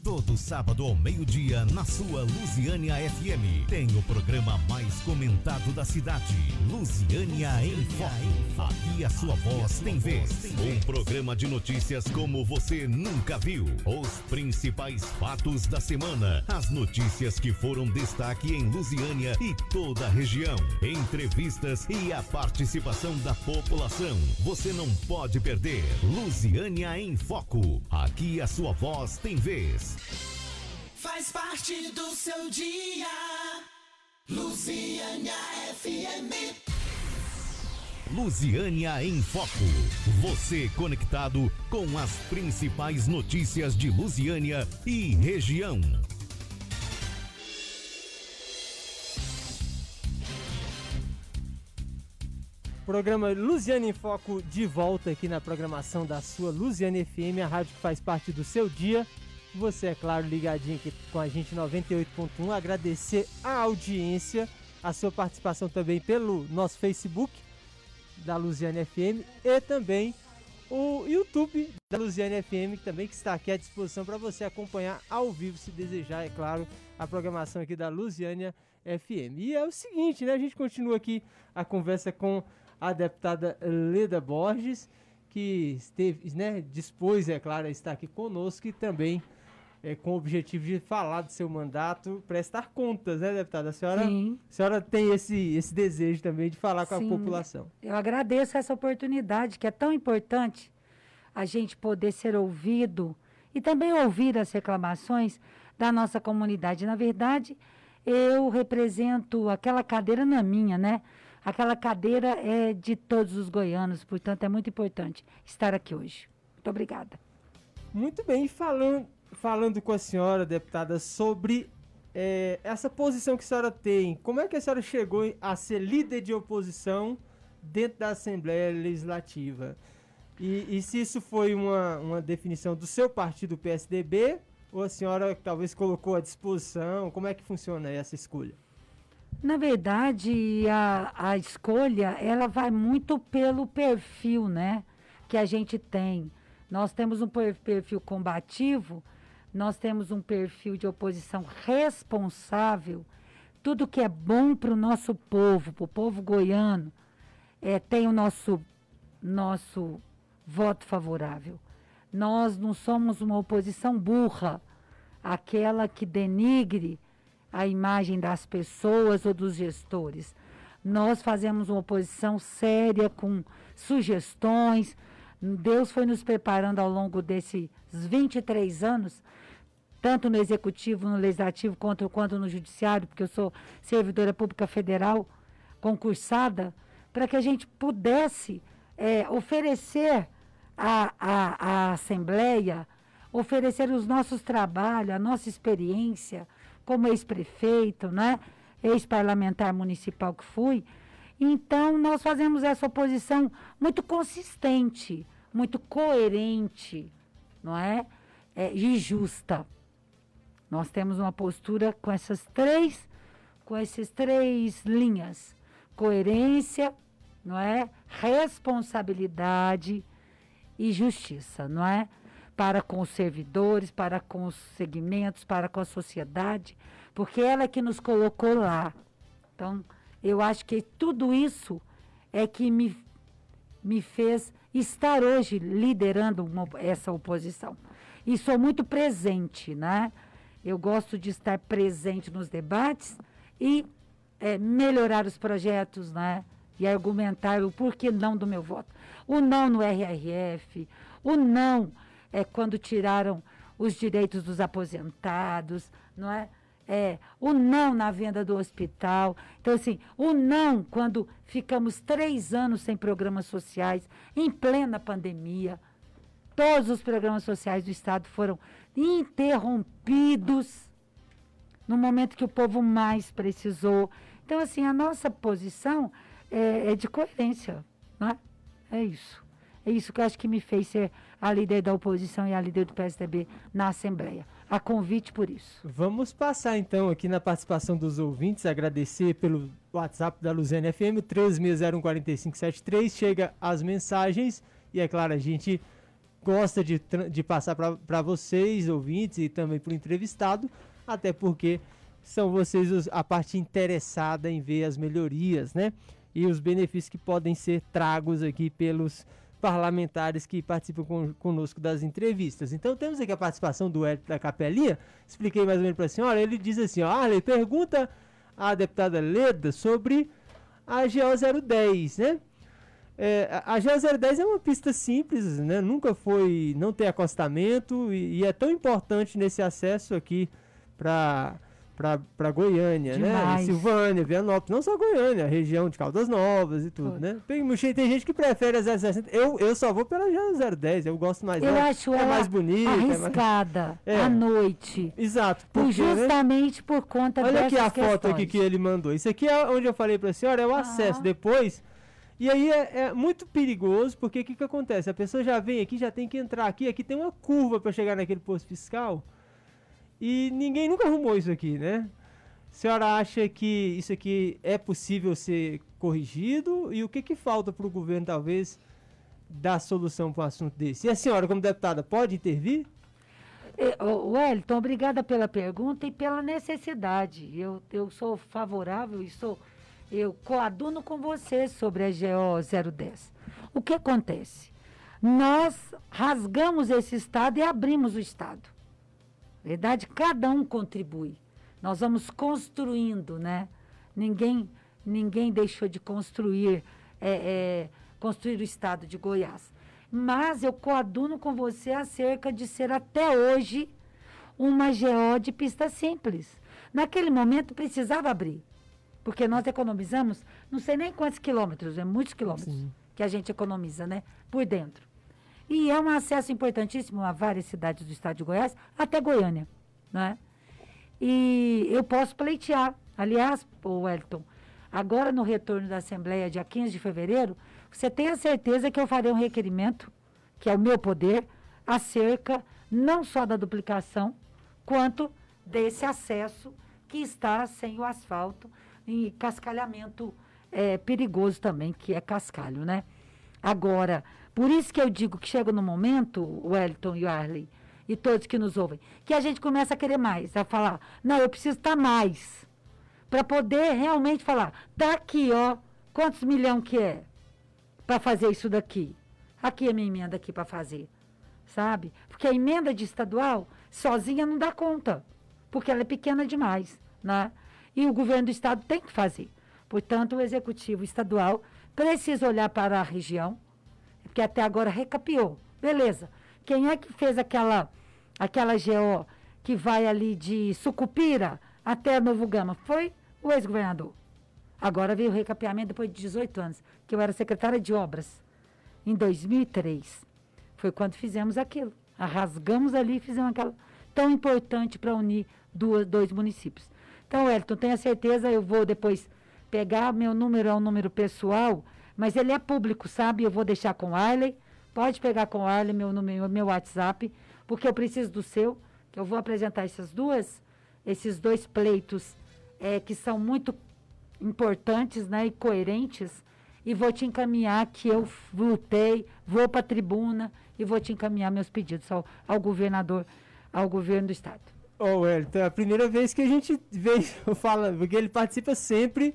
Todo sábado ao meio-dia na sua Lusiânia FM. Tem o programa mais comentado da cidade. Lusiânia em Foco. Aqui a sua voz tem vez. Um programa de notícias como você nunca viu. Os principais fatos da semana. As notícias que foram destaque em Lusiânia e toda a região. Entrevistas e a participação da população. Você não pode perder. Lusiânia em Foco. Aqui a sua voz tem vez. Faz parte do seu dia. Luciânia FM. Lusiânia em Foco. Você conectado com as principais notícias de Lusiânia e região. Programa Luziane em Foco de volta aqui na programação da sua Luziane FM, a rádio que faz parte do seu dia. Você, é claro, ligadinho aqui com a gente 98.1. Agradecer a audiência, a sua participação também pelo nosso Facebook da Luziane FM e também o YouTube da Luziane FM, também que está aqui à disposição para você acompanhar ao vivo, se desejar, é claro, a programação aqui da Luziânia FM. E é o seguinte, né? A gente continua aqui a conversa com a deputada Leda Borges, que esteve, né, dispôs, é claro, a estar aqui conosco e também é, com o objetivo de falar do seu mandato, prestar contas, né, deputada? A senhora, Sim. a senhora tem esse, esse desejo também de falar com Sim. a população. Eu agradeço essa oportunidade, que é tão importante a gente poder ser ouvido e também ouvir as reclamações da nossa comunidade. Na verdade, eu represento aquela cadeira na minha, né? Aquela cadeira é de todos os goianos, portanto é muito importante estar aqui hoje. Muito obrigada. Muito bem, falando, falando com a senhora, deputada, sobre é, essa posição que a senhora tem, como é que a senhora chegou a ser líder de oposição dentro da Assembleia Legislativa? E, e se isso foi uma, uma definição do seu partido, PSDB, ou a senhora talvez colocou à disposição? Como é que funciona essa escolha? Na verdade, a, a escolha, ela vai muito pelo perfil, né? Que a gente tem. Nós temos um per- perfil combativo, nós temos um perfil de oposição responsável. Tudo que é bom para o nosso povo, para o povo goiano, é, tem o nosso, nosso voto favorável. Nós não somos uma oposição burra, aquela que denigre a imagem das pessoas ou dos gestores. Nós fazemos uma oposição séria, com sugestões. Deus foi nos preparando ao longo desses 23 anos, tanto no executivo, no legislativo, quanto, quanto no judiciário, porque eu sou servidora pública federal, concursada, para que a gente pudesse é, oferecer à, à, à Assembleia, oferecer os nossos trabalhos, a nossa experiência como ex-prefeito, né? ex-parlamentar municipal que fui. Então, nós fazemos essa oposição muito consistente, muito coerente, não é? é e justa. Nós temos uma postura com essas três, com essas três linhas: coerência, não é? Responsabilidade e justiça, não é? Para com os servidores, para com os segmentos, para com a sociedade, porque ela é que nos colocou lá. Então, eu acho que tudo isso é que me, me fez estar hoje liderando uma, essa oposição. E sou muito presente, né? Eu gosto de estar presente nos debates e é, melhorar os projetos, né? E argumentar o porquê não do meu voto. O não no RRF, o não é quando tiraram os direitos dos aposentados, não é? É, o não na venda do hospital. Então, assim, o não quando ficamos três anos sem programas sociais, em plena pandemia. Todos os programas sociais do Estado foram interrompidos no momento que o povo mais precisou. Então, assim, a nossa posição é, é de coerência, não é? É isso. É isso que eu acho que me fez ser a líder da oposição e a líder do PSDB na Assembleia. A convite por isso. Vamos passar então aqui na participação dos ouvintes, agradecer pelo WhatsApp da Luziane FM, 13614573, chega as mensagens e é claro, a gente gosta de, de passar para vocês, ouvintes, e também para o entrevistado, até porque são vocês os, a parte interessada em ver as melhorias, né? E os benefícios que podem ser tragos aqui pelos parlamentares que participam com, conosco das entrevistas. Então temos aqui a participação do Hélio da Capelinha. Expliquei mais ou menos para a senhora. Ele diz assim: ó, Arley, pergunta à deputada Leda sobre a GO 010, né? É, a GO 010 é uma pista simples, né? Nunca foi, não tem acostamento e, e é tão importante nesse acesso aqui para para Goiânia, né? Demais. né? E Silvânia, Vianópolis, não só Goiânia, região de Caldas Novas e tudo, né? Tem, tem gente que prefere a 060. Eu, eu só vou pela 010, eu gosto mais Eu dela. acho é ela mais bonita. Arriscada é mais... à noite. Exato. Porque, justamente né? por conta Olha aqui a questões. foto aqui que ele mandou. Isso aqui é onde eu falei para a senhora, é o acesso. Depois. E aí é, é, muito perigoso, porque o que, que acontece? A pessoa já vem aqui, já tem que entrar aqui, aqui tem uma curva para chegar naquele posto fiscal. E ninguém nunca arrumou isso aqui, né? A senhora acha que isso aqui é possível ser corrigido? E o que, que falta para o governo, talvez, dar solução para um assunto desse? E a senhora, como deputada, pode intervir? É, Wellington, obrigada pela pergunta e pela necessidade. Eu, eu sou favorável e sou. Eu coaduno com você sobre a GO 010. O que acontece? Nós rasgamos esse Estado e abrimos o Estado verdade, cada um contribui. Nós vamos construindo, né? Ninguém, ninguém deixou de construir, é, é, construir o estado de Goiás. Mas eu coaduno com você acerca de ser até hoje uma GO de pista simples. Naquele momento precisava abrir, porque nós economizamos, não sei nem quantos quilômetros, é muitos quilômetros Sim. que a gente economiza, né? Por dentro. E é um acesso importantíssimo a várias cidades do estado de Goiás, até Goiânia. Né? E eu posso pleitear. Aliás, o Wellington, agora no retorno da Assembleia, dia 15 de fevereiro, você tem a certeza que eu farei um requerimento, que é o meu poder, acerca não só da duplicação, quanto desse acesso que está sem o asfalto e cascalhamento é, perigoso também, que é cascalho, né? Agora, por isso que eu digo que chega no momento, Wellington e Arley, e todos que nos ouvem, que a gente começa a querer mais, a falar, não, eu preciso estar tá mais. Para poder realmente falar, tá aqui, ó, quantos milhões que é para fazer isso daqui? Aqui é minha emenda aqui para fazer. Sabe? Porque a emenda de estadual sozinha não dá conta, porque ela é pequena demais, né? E o governo do estado tem que fazer. Portanto, o executivo estadual precisa olhar para a região, que até agora recapiou. Beleza. Quem é que fez aquela, aquela GO que vai ali de Sucupira até Novo Gama? Foi o ex-governador. Agora veio o recapeamento depois de 18 anos, que eu era secretária de obras, em 2003. Foi quando fizemos aquilo. Rasgamos ali e fizemos aquela tão importante para unir duas, dois municípios. Então, Elton, tenha certeza, eu vou depois pegar, meu número é um número pessoal, mas ele é público, sabe? Eu vou deixar com o Arley. Pode pegar com o Arley meu, número, meu WhatsApp, porque eu preciso do seu, que eu vou apresentar essas duas, esses dois pleitos é, que são muito importantes né, e coerentes, e vou te encaminhar que eu lutei, vou para a tribuna e vou te encaminhar meus pedidos ao, ao governador, ao governo do estado. Ô, oh, é a primeira vez que a gente vê, fala, porque ele participa sempre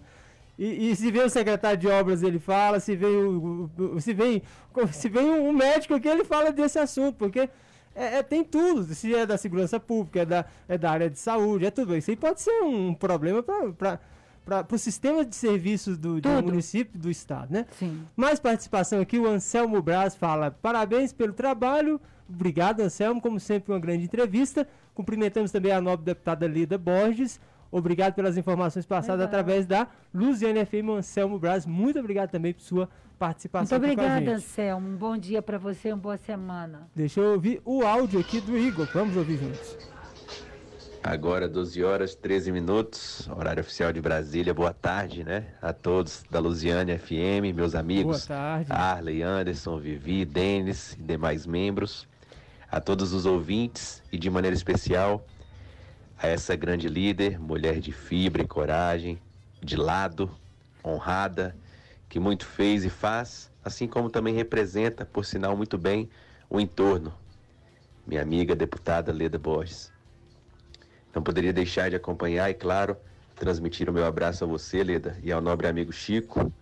e, e, se vem o secretário de obras, ele fala, se vem o, se vem, se vem um médico aqui, ele fala desse assunto, porque é, é, tem tudo, se é da segurança pública, é da, é da área de saúde, é tudo. Isso aí pode ser um problema para o sistema de serviços do, do, município do estado, né? Sim. Mais participação aqui, o Anselmo Braz fala, parabéns pelo trabalho, obrigado Anselmo, como sempre uma grande entrevista. Cumprimentamos também a nobre deputada Lida Borges, Obrigado pelas informações passadas Legal. através da Luziane FM Anselmo Braz. Muito obrigado também por sua participação. Muito obrigada, Anselmo. Um bom dia para você, uma boa semana. Deixa eu ouvir o áudio aqui do Igor. Vamos ouvir juntos. Agora, 12 horas 13 minutos, horário oficial de Brasília. Boa tarde, né? A todos da Luziane FM, meus amigos. Boa tarde. Arley, Anderson, Vivi, Denis e demais membros. A todos os ouvintes e de maneira especial a essa grande líder, mulher de fibra e coragem, de lado, honrada, que muito fez e faz, assim como também representa, por sinal muito bem, o entorno, minha amiga deputada Leda Borges. Não poderia deixar de acompanhar e, claro, transmitir o meu abraço a você, Leda, e ao nobre amigo Chico.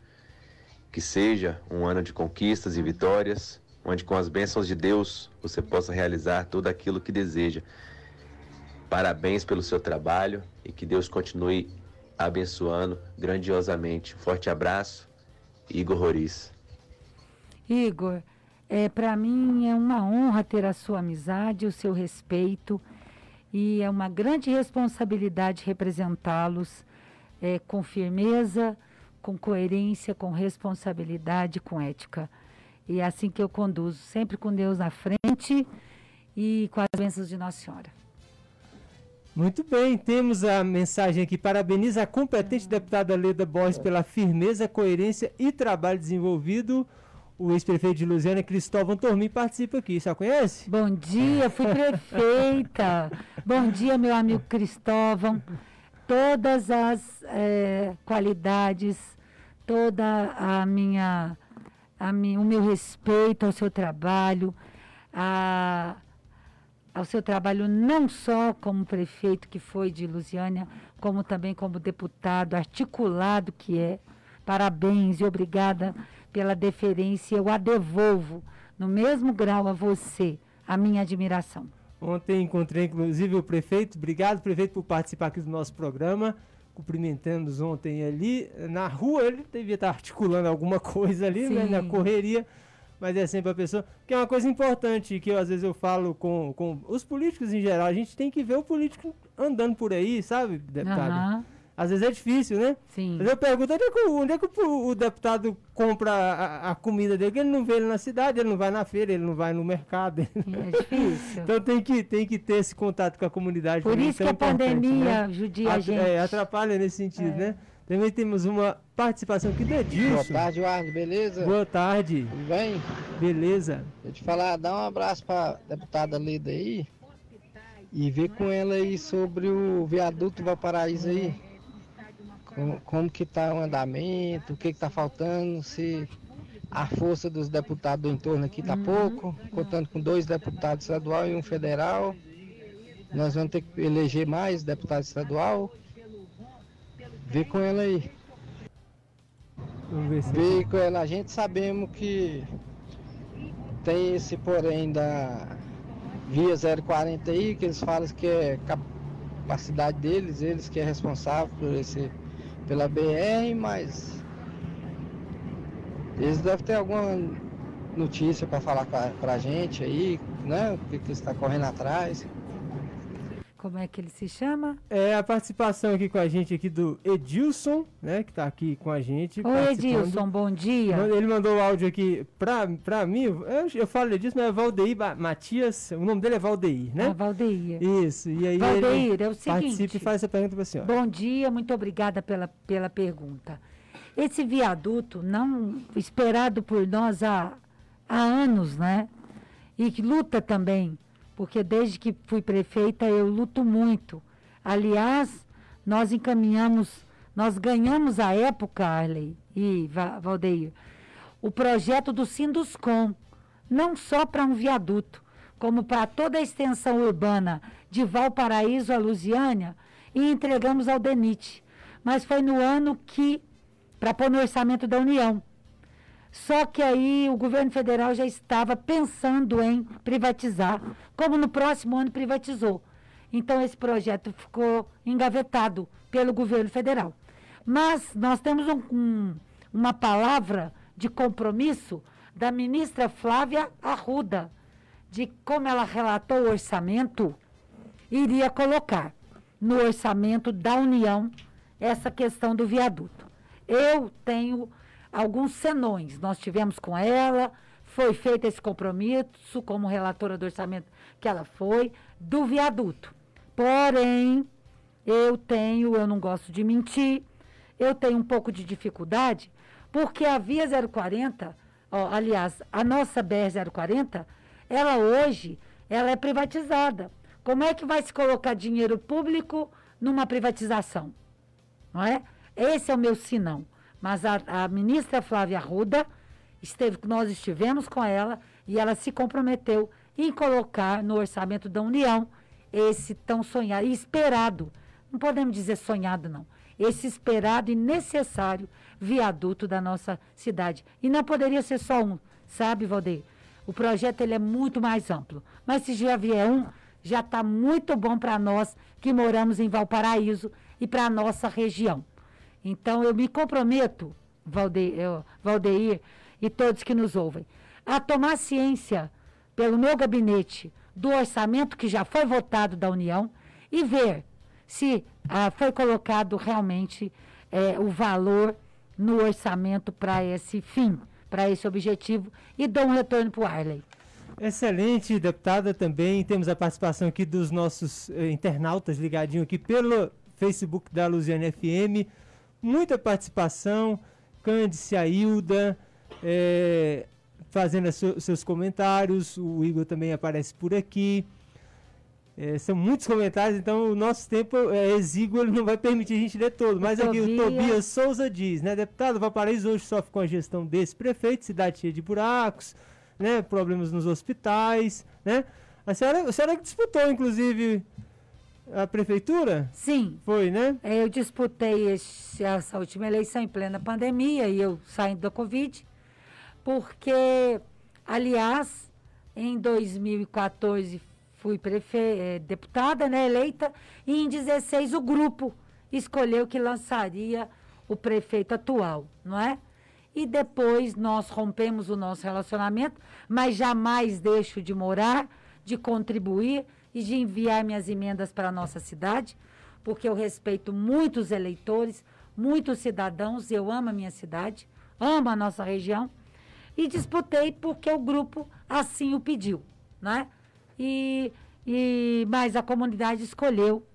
Que seja um ano de conquistas e vitórias, onde com as bênçãos de Deus você possa realizar tudo aquilo que deseja. Parabéns pelo seu trabalho e que Deus continue abençoando grandiosamente. Forte abraço, Igor Roriz. Igor, é, para mim é uma honra ter a sua amizade, o seu respeito e é uma grande responsabilidade representá-los é, com firmeza, com coerência, com responsabilidade, com ética. E é assim que eu conduzo, sempre com Deus na frente e com as bênçãos de Nossa Senhora. Muito bem, temos a mensagem aqui. Parabeniza a competente deputada Leda Borges pela firmeza, coerência e trabalho desenvolvido. O ex-prefeito de Lusiana, Cristóvão Tormin, participa aqui. Já conhece? Bom dia, fui prefeita. Bom dia, meu amigo Cristóvão. Todas as é, qualidades, toda a minha, o meu respeito ao seu trabalho, a ao seu trabalho não só como prefeito que foi de Lusiânia, como também como deputado articulado que é. Parabéns e obrigada pela deferência. Eu a devolvo no mesmo grau a você a minha admiração. Ontem encontrei inclusive o prefeito. Obrigado, prefeito, por participar aqui do nosso programa. Cumprimentamos ontem ali na rua. Ele devia estar articulando alguma coisa ali, né, na correria mas é sempre a pessoa. Que é uma coisa importante que eu, às vezes eu falo com, com os políticos em geral. A gente tem que ver o político andando por aí, sabe, deputado? Uhum. Às vezes é difícil, né? Sim. Mas eu pergunto, onde é que, onde é que o, o, deputado compra a, a, comida dele? Porque ele não vê ele na cidade, ele não vai na feira, ele não vai no mercado. É difícil. então tem que, tem que ter esse contato com a comunidade. Por isso que a pandemia né? judia a gente. É, atrapalha nesse sentido, é. né? Também temos uma participação aqui do Edilson. Boa tarde, Arno, beleza? Boa tarde. Tudo bem? Beleza. Deixa eu te falar, dá um abraço para deputada Leda aí e ver com ela aí sobre o viaduto Valparaíso aí. Como, como que tá o andamento, o que que tá faltando, se a força dos deputados do entorno aqui tá uhum. pouco, contando com dois deputados estadual e um federal. Nós vamos ter que eleger mais deputado estadual. Vê com ela aí. Vamos ver se. Vê com ela. A gente sabemos que tem esse porém da via 040 aí, que eles falam que é capacidade deles, eles que é responsável por esse, pela BR, mas eles devem ter alguma notícia para falar pra, pra gente aí, né? O que, que está correndo atrás. Como é que ele se chama? É a participação aqui com a gente aqui do Edilson, né? Que está aqui com a gente. Oi, Edilson, bom dia. Ele mandou o áudio aqui para pra mim. Eu, eu falo Edilson, mas é Valdeir Matias. O nome dele é Valdeir, né? É Valdeir. Isso. E aí Valdeir, ele é o seguinte. Participe e faz essa pergunta para a senhora. Bom dia, muito obrigada pela, pela pergunta. Esse viaduto, não esperado por nós há, há anos, né? E que luta também porque desde que fui prefeita eu luto muito. Aliás, nós encaminhamos, nós ganhamos a época, Arley e Valdeir, o projeto do Sinduscom, não só para um viaduto, como para toda a extensão urbana de Valparaíso a Lusiânia, e entregamos ao DENIT. Mas foi no ano que, para pôr no orçamento da União, só que aí o governo federal já estava pensando em privatizar, como no próximo ano privatizou. Então esse projeto ficou engavetado pelo governo federal. Mas nós temos um, um, uma palavra de compromisso da ministra Flávia Arruda, de como ela relatou o orçamento, iria colocar no orçamento da União essa questão do viaduto. Eu tenho alguns senões. Nós tivemos com ela, foi feito esse compromisso como relatora do orçamento que ela foi, do viaduto. Porém, eu tenho, eu não gosto de mentir, eu tenho um pouco de dificuldade, porque a Via 040, ó, aliás, a nossa BR 040, ela hoje, ela é privatizada. Como é que vai se colocar dinheiro público numa privatização? Não é? Esse é o meu sinão. Mas a, a ministra Flávia Arruda esteve, nós estivemos com ela e ela se comprometeu em colocar no orçamento da União esse tão sonhado e esperado, não podemos dizer sonhado não, esse esperado e necessário viaduto da nossa cidade. E não poderia ser só um, sabe, Valdeir? O projeto ele é muito mais amplo. Mas se já vier um, já está muito bom para nós que moramos em Valparaíso e para a nossa região. Então, eu me comprometo, Valdeir, eu, Valdeir e todos que nos ouvem, a tomar ciência pelo meu gabinete do orçamento que já foi votado da União e ver se ah, foi colocado realmente eh, o valor no orçamento para esse fim para esse objetivo e dou um retorno para o Arley. Excelente, deputada. Também temos a participação aqui dos nossos eh, internautas ligadinho aqui pelo Facebook da Luziane FM. Muita participação. Cândice, Ailda, eh, fazendo seus comentários. O Igor também aparece por aqui. É, são muitos comentários, então o nosso tempo é exíguo, ele não vai permitir a gente ler todo. Mas aqui o Tobias Souza diz, né? Deputado, Valparaíso hoje sofre com a gestão desse prefeito, cidade cheia de buracos, né? Problemas nos hospitais, né? A senhora, a senhora disputou, inclusive, a prefeitura? Sim. Foi, né? É, eu disputei esse, essa última eleição em plena pandemia e eu saindo da Covid, porque, aliás, em 2014 fui prefe... Eh, deputada, né, eleita, e em 16 o grupo escolheu que lançaria o prefeito atual, não é? E depois nós rompemos o nosso relacionamento, mas jamais deixo de morar, de contribuir e de enviar minhas emendas para a nossa cidade, porque eu respeito muitos eleitores, muitos cidadãos, eu amo a minha cidade, amo a nossa região, e disputei porque o grupo assim o pediu, né? e, e mas a comunidade escolheu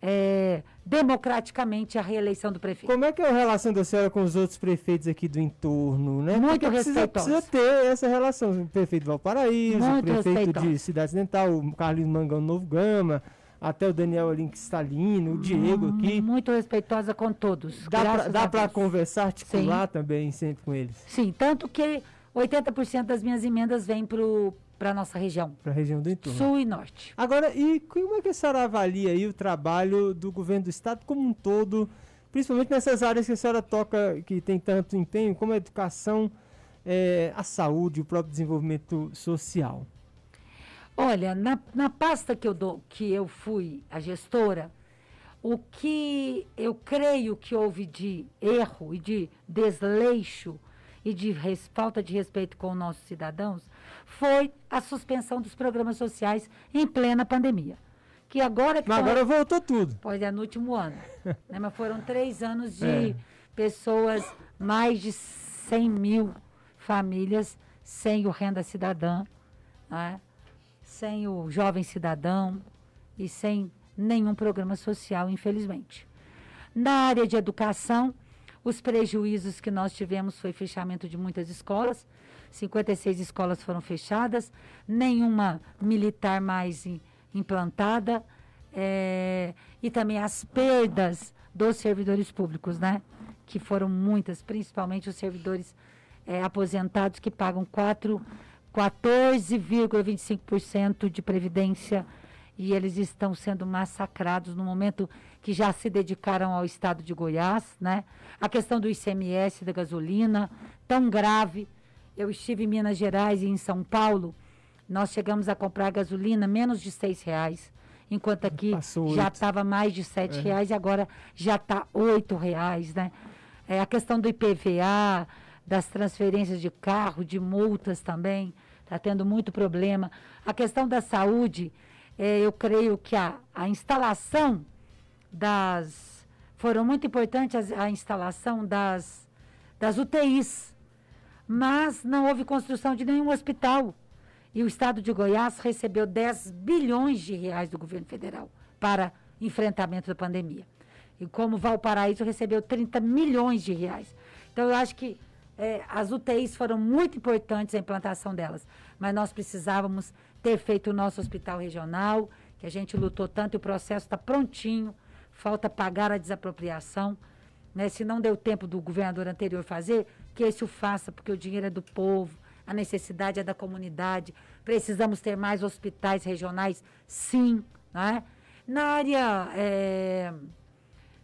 é, democraticamente a reeleição do prefeito. Como é que é a relação da senhora com os outros prefeitos aqui do entorno, né? Muito precisa, precisa, ter essa relação. O prefeito Valparaíso, Muito o prefeito de Cidade Ocidental, o Carlos Mangão Novo Gama, até o Daniel Alink Stalino, o Diego hum, aqui. Muito respeitosa com todos. Dá para conversar, articular Sim. também sempre com eles. Sim, tanto que 80% das minhas emendas vêm para a nossa região. Para a região do entorno. Sul e norte. Agora, e como é que a senhora avalia aí o trabalho do governo do estado como um todo, principalmente nessas áreas que a senhora toca, que tem tanto empenho, como a educação, é, a saúde, o próprio desenvolvimento social? Olha, na, na pasta que eu, dou, que eu fui a gestora, o que eu creio que houve de erro e de desleixo e de res, falta de respeito com os nossos cidadãos foi a suspensão dos programas sociais em plena pandemia. Que agora que Mas agora voltou tudo. Pode é no último ano. né? Mas foram três anos de é. pessoas, mais de 100 mil famílias sem o renda cidadã, né? sem o jovem cidadão e sem nenhum programa social, infelizmente. Na área de educação, os prejuízos que nós tivemos foi fechamento de muitas escolas, 56 escolas foram fechadas, nenhuma militar mais implantada, é, e também as perdas dos servidores públicos, né? Que foram muitas, principalmente os servidores é, aposentados que pagam 14,25% de previdência. E eles estão sendo massacrados no momento que já se dedicaram ao estado de Goiás, né? A questão do ICMS da gasolina, tão grave, eu estive em Minas Gerais e em São Paulo, nós chegamos a comprar gasolina menos de seis reais, enquanto aqui já estava mais de sete é. reais e agora já está oito reais, né? É, a questão do IPVA, das transferências de carro, de multas também, está tendo muito problema. A questão da saúde, é, eu creio que a, a instalação das. Foram muito importantes a, a instalação das, das UTIs mas não houve construção de nenhum hospital. E o estado de Goiás recebeu 10 bilhões de reais do governo federal para enfrentamento da pandemia. E como Valparaíso recebeu 30 milhões de reais. Então, eu acho que é, as UTIs foram muito importantes a implantação delas, mas nós precisávamos ter feito o nosso hospital regional, que a gente lutou tanto e o processo está prontinho, falta pagar a desapropriação. Né? Se não deu tempo do governador anterior fazer, que esse o faça, porque o dinheiro é do povo, a necessidade é da comunidade. Precisamos ter mais hospitais regionais? Sim. Né? Na área. É,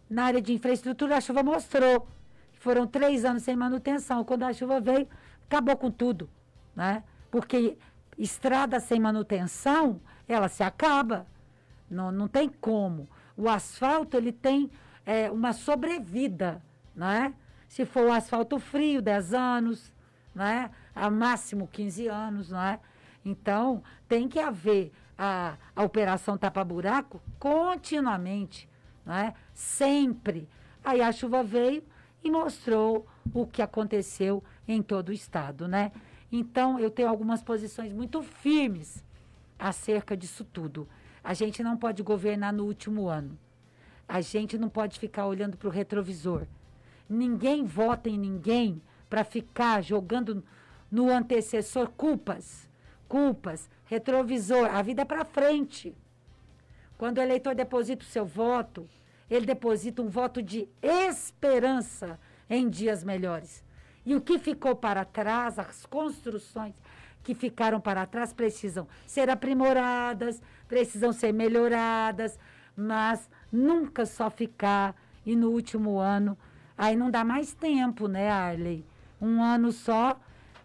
na área de infraestrutura, a chuva mostrou. Foram três anos sem manutenção. Quando a chuva veio, acabou com tudo. Né? Porque estrada sem manutenção, ela se acaba. Não, não tem como. O asfalto, ele tem é, uma sobrevida, né? Se for o asfalto frio, 10 anos, né? A máximo 15 anos, né? Então, tem que haver a, a operação tapa-buraco continuamente, né? Sempre. Aí a chuva veio e mostrou o que aconteceu em todo o estado, né? Então, eu tenho algumas posições muito firmes acerca disso tudo. A gente não pode governar no último ano. A gente não pode ficar olhando para o retrovisor. Ninguém vota em ninguém para ficar jogando no antecessor culpas. Culpas, retrovisor. A vida é para frente. Quando o eleitor deposita o seu voto, ele deposita um voto de esperança em dias melhores. E o que ficou para trás, as construções que ficaram para trás precisam ser aprimoradas, precisam ser melhoradas, mas nunca só ficar e no último ano. Aí não dá mais tempo, né, Arley? Um ano só,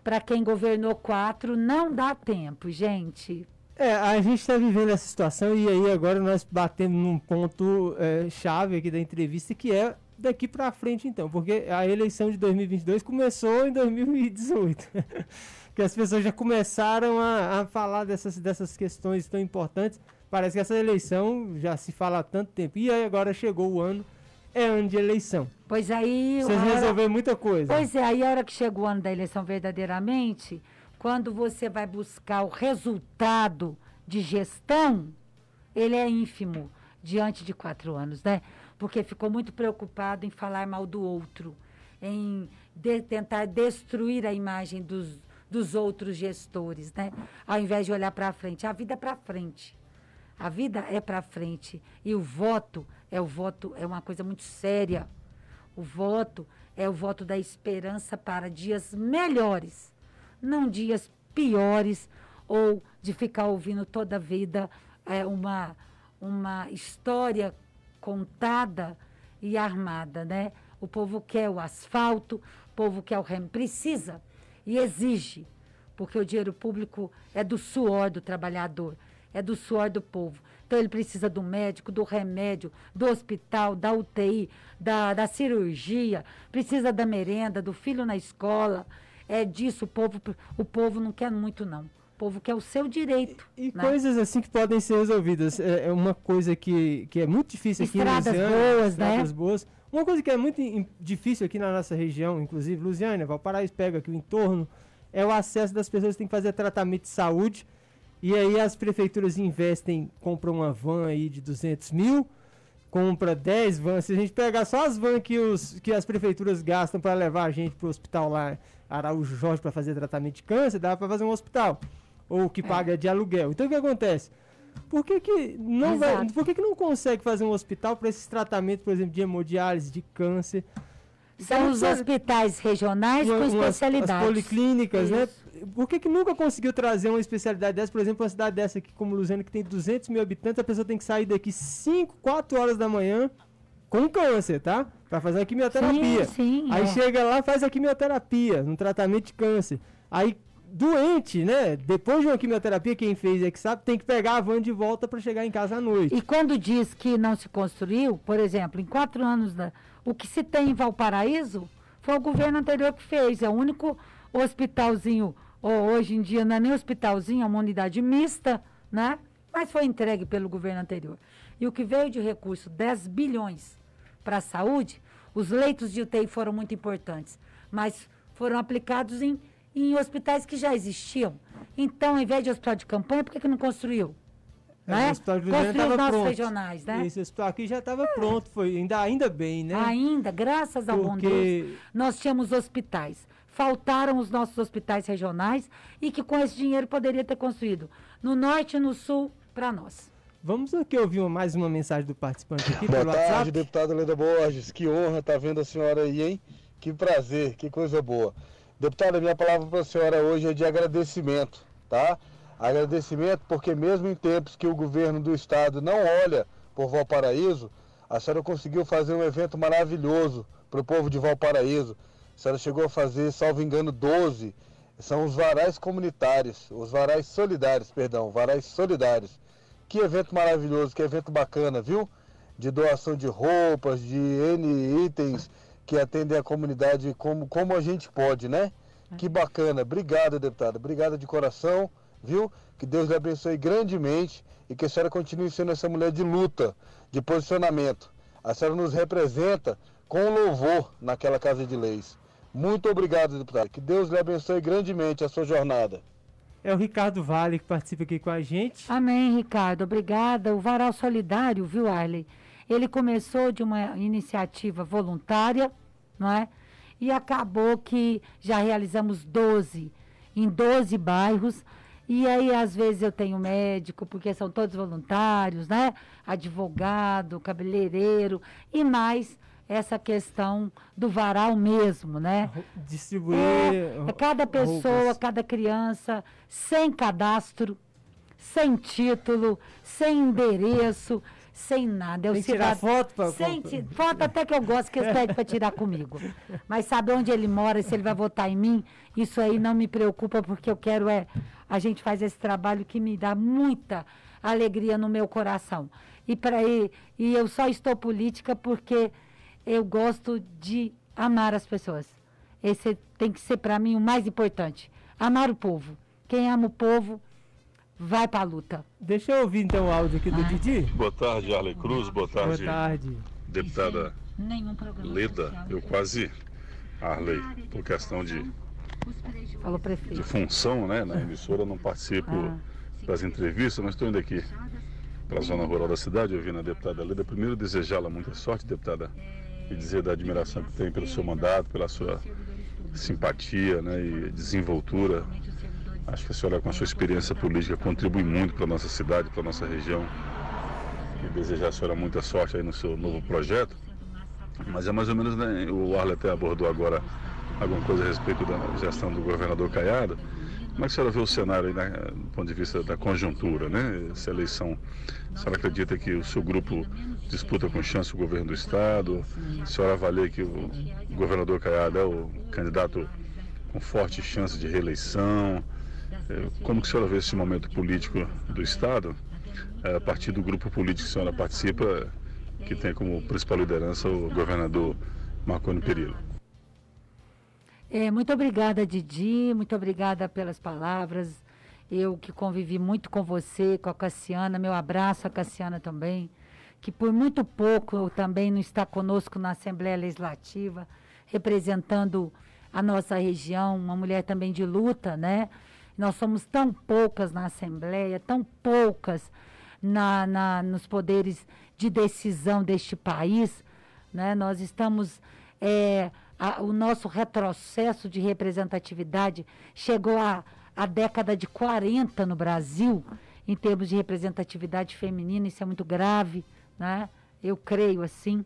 para quem governou quatro, não dá tempo, gente. É, a gente está vivendo essa situação e aí agora nós batemos num ponto é, chave aqui da entrevista que é daqui para frente então, porque a eleição de 2022 começou em 2018. que as pessoas já começaram a, a falar dessas, dessas questões tão importantes. Parece que essa eleição já se fala há tanto tempo. E aí agora chegou o ano, é ano de eleição. Pois aí. Vocês hora... resolveram muita coisa. Pois é, aí a hora que chegou o ano da eleição verdadeiramente, quando você vai buscar o resultado de gestão, ele é ínfimo diante de quatro anos, né? Porque ficou muito preocupado em falar mal do outro, em de, tentar destruir a imagem dos, dos outros gestores, né? Ao invés de olhar para frente. A vida é para frente. A vida é para frente. E o voto é o voto, é uma coisa muito séria. O voto é o voto da esperança para dias melhores, não dias piores ou de ficar ouvindo toda a vida é, uma, uma história contada e armada, né? O povo quer o asfalto, o povo quer o remo, precisa e exige, porque o dinheiro público é do suor do trabalhador, é do suor do povo. Então ele precisa do médico, do remédio, do hospital, da UTI, da, da cirurgia, precisa da merenda, do filho na escola. É disso, o povo, o povo não quer muito, não. O povo quer o seu direito. E, né? coisas assim que podem ser resolvidas. É, é, uma coisa que, que é muito difícil aqui estradas na Lusiana. boas, né? estradas né? boas. Uma coisa que é muito difícil aqui na nossa região, inclusive Lusiana, Valparaíso pega aqui o entorno, é o acesso das pessoas que têm que fazer tratamento de saúde. E aí as prefeituras investem, compram uma van aí de 200 mil, compra 10 vans. Se a gente pegar só as vans que, os, que as prefeituras gastam para levar a gente para o hospital lá, Araújo Jorge, para fazer tratamento de câncer, dá para fazer um hospital. Ou que é. paga de aluguel. Então o que acontece? Por que, que não vai, por que, que não consegue fazer um hospital para esses tratamentos, por exemplo, de hemodiálise, de câncer? São os hospitais regionais uma, com especialidades. As policlínicas, né? Isso. né? Por que, que nunca conseguiu trazer uma especialidade dessa? Por exemplo, uma cidade dessa aqui como Luziana, que tem 200 mil habitantes, a pessoa tem que sair daqui 5, 4 horas da manhã com câncer, tá? Para fazer a quimioterapia. Sim, sim, Aí é. chega lá, faz a quimioterapia, no tratamento de câncer. Aí doente, né? Depois de uma quimioterapia, quem fez é que sabe, tem que pegar a van de volta para chegar em casa à noite. E quando diz que não se construiu, por exemplo, em quatro anos, da, o que se tem em Valparaíso foi o governo anterior que fez. É o único hospitalzinho, hoje em dia não é nem hospitalzinho, é uma unidade mista, né? Mas foi entregue pelo governo anterior. E o que veio de recurso, 10 bilhões para a saúde, os leitos de UTI foram muito importantes, mas foram aplicados em em hospitais que já existiam. Então, ao invés de hospital de campanha, por que, que não construiu? É, né? O hospital de Construiu os nossos pronto. regionais, né? Esse hospital aqui já estava é. pronto, foi ainda, ainda bem, né? Ainda, graças ao Porque... bom Deus, nós tínhamos hospitais. Faltaram os nossos hospitais regionais e que com esse dinheiro poderia ter construído no norte e no sul para nós. Vamos aqui ouvir mais uma mensagem do participante aqui Boa tarde, WhatsApp. deputada Leda Borges. Que honra estar tá vendo a senhora aí, hein? Que prazer, que coisa boa. Deputada, minha palavra para a senhora hoje é de agradecimento, tá? Agradecimento porque mesmo em tempos que o governo do estado não olha por Valparaíso, a senhora conseguiu fazer um evento maravilhoso para o povo de Valparaíso. A senhora chegou a fazer, salvo engano, 12. São os varais comunitários, os varais solidários, perdão, varais solidários. Que evento maravilhoso, que evento bacana, viu? De doação de roupas, de N itens que atendem a comunidade como, como a gente pode, né? Que bacana. Obrigado, deputada. Obrigado de coração, viu? Que Deus lhe abençoe grandemente e que a senhora continue sendo essa mulher de luta, de posicionamento. A senhora nos representa com louvor naquela casa de leis. Muito obrigado, deputado. Que Deus lhe abençoe grandemente a sua jornada. É o Ricardo Vale que participa aqui com a gente. Amém, Ricardo. Obrigada. O Varal Solidário, viu, Arley? Ele começou de uma iniciativa voluntária, não é? E acabou que já realizamos 12, em 12 bairros. E aí, às vezes, eu tenho médico, porque são todos voluntários, né? Advogado, cabeleireiro e mais essa questão do varal mesmo, né? Distribuir. É, é cada pessoa, roupas. cada criança, sem cadastro, sem título, sem endereço, sem nada. O Tem que tirar foto pra- sem Foto até que eu gosto, que eles pedem para tirar comigo. Mas sabe onde ele mora, e se ele vai votar em mim, isso aí não me preocupa, porque eu quero é. A gente faz esse trabalho que me dá muita alegria no meu coração. E, pra, e, e eu só estou política porque eu gosto de amar as pessoas. Esse tem que ser para mim o mais importante. Amar o povo. Quem ama o povo vai para a luta. Deixa eu ouvir então o áudio aqui do Didi. Boa tarde, Arley Cruz. Boa tarde, Boa tarde. deputada Leda. Eu quase, Arley, por questão de, Falou de prefeito. função né, na emissora, não participo Ah. das entrevistas, mas estou indo aqui para a zona rural da cidade, ouvindo a deputada Leda. Primeiro, desejá-la muita sorte, deputada, e dizer da admiração que tem pelo seu mandato, pela sua simpatia né, e desenvoltura. Acho que a senhora, com a sua experiência política, contribui muito para a nossa cidade, para a nossa região. E desejar a senhora muita sorte aí no seu novo projeto. Mas é mais ou menos, né, o Arle até abordou agora alguma coisa a respeito da gestão do governador Caiado. Como é que a senhora vê o cenário aí, né, do ponto de vista da conjuntura, né? Essa eleição, a senhora acredita que o seu grupo disputa com chance o governo do Estado? A senhora avalia que o governador Caiado é o candidato com forte chance de reeleição? Como que a senhora vê esse momento político do Estado, eh, a partir do grupo político que a senhora participa, que tem como principal liderança o governador Marconi Perillo? É, muito obrigada, Didi. Muito obrigada pelas palavras. Eu que convivi muito com você, com a Cassiana. Meu abraço a Cassiana também, que por muito pouco também não está conosco na Assembleia Legislativa, representando a nossa região, uma mulher também de luta, né? Nós somos tão poucas na Assembleia, tão poucas na, na, nos poderes de decisão deste país, né? Nós estamos é, a- o nosso retrocesso de representatividade chegou à à década de 40 no Brasil, em termos de representatividade feminina, isso é muito grave, né? Eu creio assim.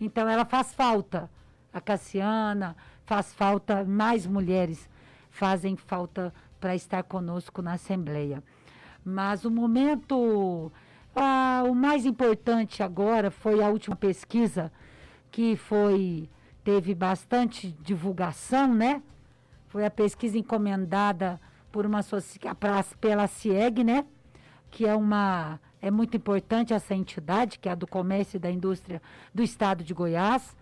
Então ela faz falta. A Cassiana faz falta, mais mulheres fazem falta para estar conosco na Assembleia. Mas o momento, ah, o mais importante agora foi a última pesquisa que foi teve bastante divulgação, né? Foi a pesquisa encomendada por uma pra- pela CIEG, né? Que é uma é muito importante essa entidade, que é a do comércio e da indústria do estado de Goiás,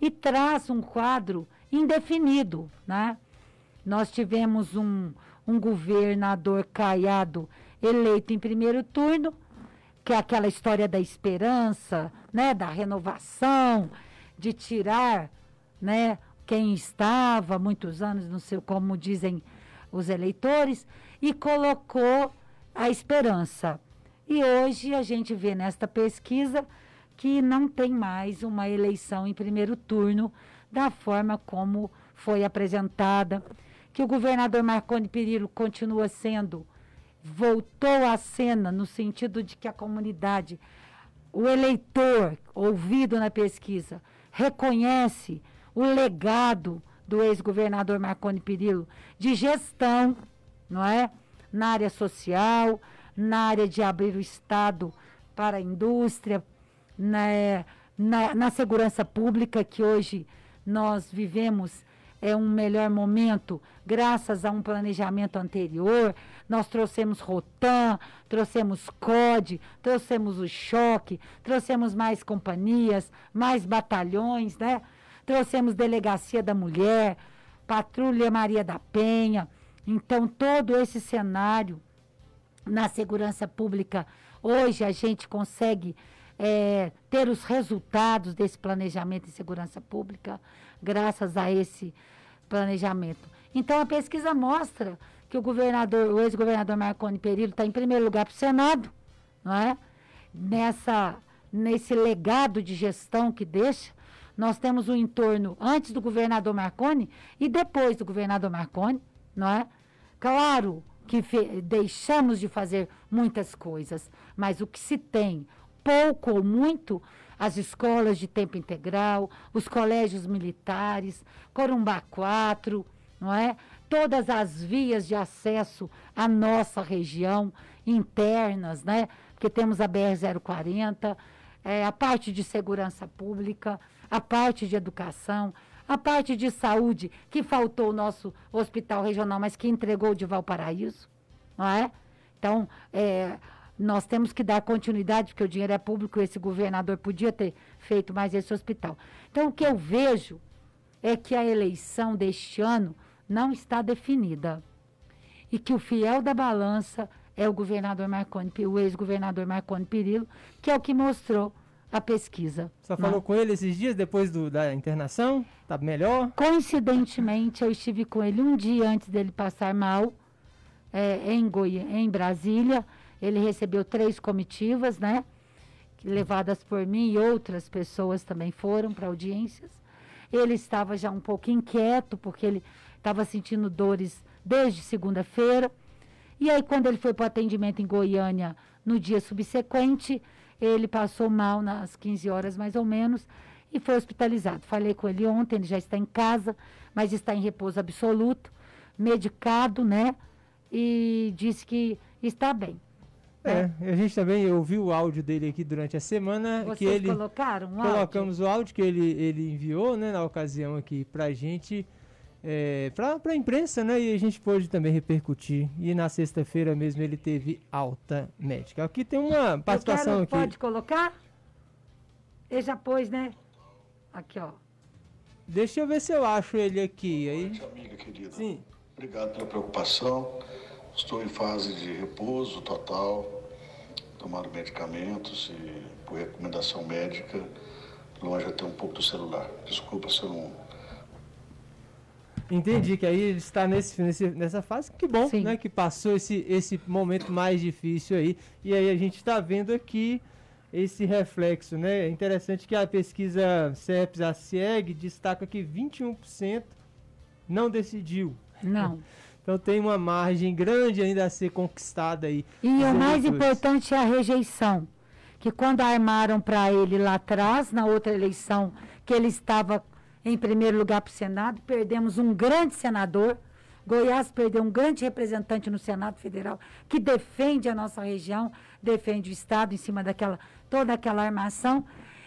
e traz um quadro indefinido, né? Nós tivemos um, um governador caiado eleito em primeiro turno, que é aquela história da esperança, né, da renovação, de tirar, né, quem estava muitos anos no seu, como dizem os eleitores, e colocou a esperança. E hoje a gente vê nesta pesquisa que não tem mais uma eleição em primeiro turno da forma como foi apresentada, que o governador Marconi Perillo continua sendo voltou à cena no sentido de que a comunidade, o eleitor ouvido na pesquisa, reconhece o legado do ex-governador Marconi Perillo de gestão, não é? Na área social, na área de abrir o Estado para a indústria, na, na, na segurança pública, que hoje nós vivemos é um melhor momento graças a um planejamento anterior. Nós trouxemos Rotan, trouxemos COD, trouxemos o choque, trouxemos mais companhias, mais batalhões, né? Trouxemos Delegacia da Mulher, Patrulha Maria da Penha. Então, todo esse cenário na segurança pública, hoje a gente consegue é, ter os resultados desse planejamento em segurança pública, graças a esse planejamento. Então, a pesquisa mostra que o governador, o ex-governador Marconi Perillo está em primeiro lugar para o Senado, não é? Nessa, nesse legado de gestão que deixa, nós temos o um entorno antes do governador Marconi e depois do governador Marconi, não é? Claro que deixamos de fazer muitas coisas, mas o que se tem, pouco ou muito, as escolas de tempo integral, os colégios militares, Corumbá 4, não é? Todas as vias de acesso à nossa região internas, né? Porque temos a BR-040, é, a parte de segurança pública, a parte de educação, a parte de saúde, que faltou o nosso hospital regional, mas que entregou de Valparaíso, não é? Então, é, nós temos que dar continuidade, porque o dinheiro é público, esse governador podia ter feito mais esse hospital. Então, o que eu vejo é que a eleição deste ano não está definida. E que o fiel da balança é o governador Marconi, o ex-governador Marconi Perillo, que é o que mostrou a pesquisa. Né? falou com ele esses dias depois do, da internação? Tá melhor? Coincidentemente, eu estive com ele um dia antes dele passar mal, é, em, Goiânia, em Brasília. Ele recebeu três comitivas, né? Levadas por mim e outras pessoas também foram para audiências. Ele estava já um pouco inquieto, porque ele estava sentindo dores desde segunda-feira. E aí, quando ele foi para o atendimento em Goiânia no dia subsequente, ele passou mal nas 15 horas mais ou menos e foi hospitalizado. Falei com ele ontem, ele já está em casa, mas está em repouso absoluto, medicado, né? E disse que está bem. É, a gente também ouviu o áudio dele aqui durante a semana. Vocês que ele colocaram um Colocamos áudio? o áudio que ele, ele enviou, né, na ocasião aqui pra gente, é, pra, pra imprensa, né, e a gente pôde também repercutir. E na sexta-feira mesmo ele teve alta médica. Aqui tem uma participação quero, aqui. Pode colocar? Ele já pôs, né? Aqui, ó. Deixa eu ver se eu acho ele aqui. Aí... Noite, amiga querida. Sim. Obrigado pela preocupação. Estou em fase de repouso total tomando medicamentos e por recomendação médica, longe até um pouco do celular. Desculpa se eu não. Entendi que aí ele está nesse, nesse, nessa fase. Que bom, Sim. né? Que passou esse, esse momento mais difícil aí. E aí a gente está vendo aqui esse reflexo, né? É interessante que a pesquisa CEPS, a CIEG, destaca que 21% não decidiu. Não. Então tem uma margem grande ainda a ser conquistada aí. E o mais importante é a rejeição. Que quando armaram para ele lá atrás, na outra eleição, que ele estava em primeiro lugar para o Senado, perdemos um grande senador. Goiás perdeu um grande representante no Senado Federal que defende a nossa região, defende o Estado em cima daquela toda aquela armação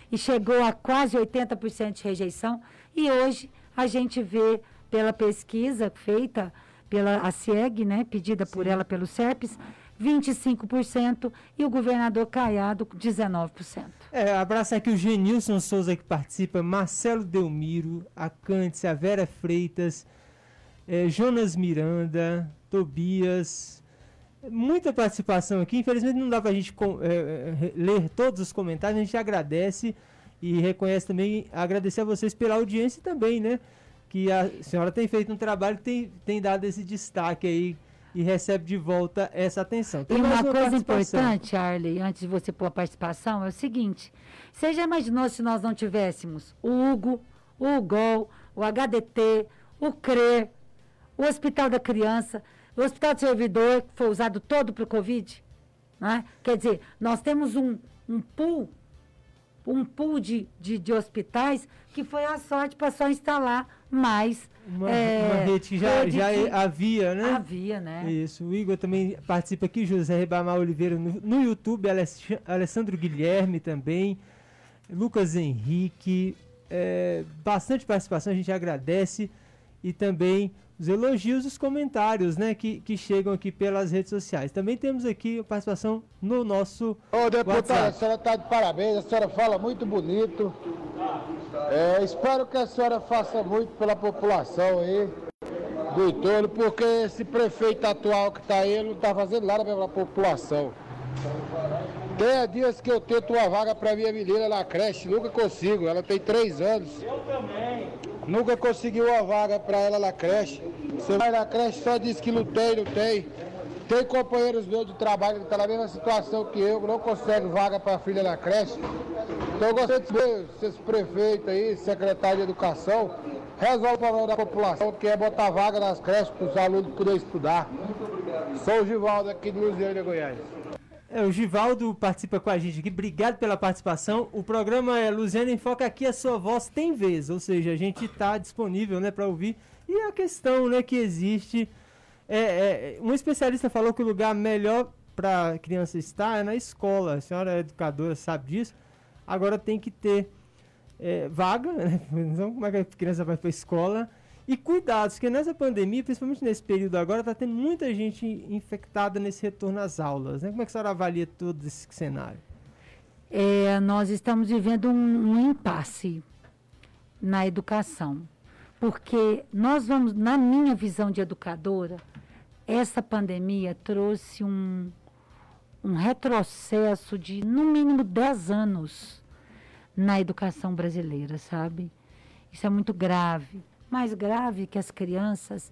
e chegou a quase 80% de rejeição. E hoje a gente vê pela pesquisa feita pela a CIEG, né, pedida por ela pelo SERPES, 25% e o governador Caiado 19%. É, abraço aqui o Genilson Souza que participa, Marcelo Delmiro, a Cândice, a Vera Freitas, é, Jonas Miranda, Tobias, muita participação aqui. Infelizmente não dá para a gente é, ler todos os comentários, a gente agradece e reconhece também, agradecer a vocês pela audiência também, né? Que a senhora tem feito um trabalho que tem, tem dado esse destaque aí e recebe de volta essa atenção. Tem e uma, uma coisa importante, Arley, antes de você pôr a participação, é o seguinte: você já imaginou se nós não tivéssemos o Hugo, o UGOL, o HDT, o CRE, o Hospital da Criança, o Hospital do Servidor, que foi usado todo para o Covid? Né? Quer dizer, nós temos um, um pool, um pool de, de, de hospitais que foi a sorte para só instalar mais. Uma, é, uma rede que já, rede já que havia, né? Havia, né? Isso. O Igor também participa aqui, José Ribamar Oliveira no, no YouTube, Aless- Alessandro Guilherme também, Lucas Henrique, é, bastante participação, a gente agradece. E também os elogios e os comentários, né, que, que chegam aqui pelas redes sociais. Também temos aqui a participação no nosso Ô, deputada, a senhora está de parabéns, a senhora fala muito bonito. É, espero que a senhora faça muito pela população aí do entorno, porque esse prefeito atual que está aí, ele não está fazendo nada pela população. Tem dias que eu tento uma vaga para minha menina na creche, nunca consigo, ela tem três anos. Eu também. Nunca consegui uma vaga para ela na creche. Você vai na creche só diz que tem, não tem. Companheiros meus de trabalho que estão na mesma situação que eu, não conseguem vaga para a filha na creche. Então eu gostaria de ver se esse prefeito aí, secretário de educação, resolve o problema da população, que é botar vaga nas creches para os alunos poderem estudar. Sou o Givaldo aqui de Luziânia, Goiás. É, o Givaldo participa com a gente aqui. Obrigado pela participação. O programa é Luziana em Foca aqui, a sua voz tem vez, ou seja, a gente está disponível né, para ouvir. E a questão né, que existe. É, é, um especialista falou que o lugar melhor para criança estar é na escola. A senhora é educadora, sabe disso. Agora tem que ter é, vaga, né? Então, como é que a criança vai para a escola? E cuidados, porque nessa pandemia, principalmente nesse período agora, está tendo muita gente infectada nesse retorno às aulas. Né? Como é que a senhora avalia todo esse cenário? É, nós estamos vivendo um, um impasse na educação. Porque nós vamos, na minha visão de educadora, essa pandemia trouxe um, um retrocesso de, no mínimo, 10 anos na educação brasileira, sabe? Isso é muito grave. Mais grave que as crianças,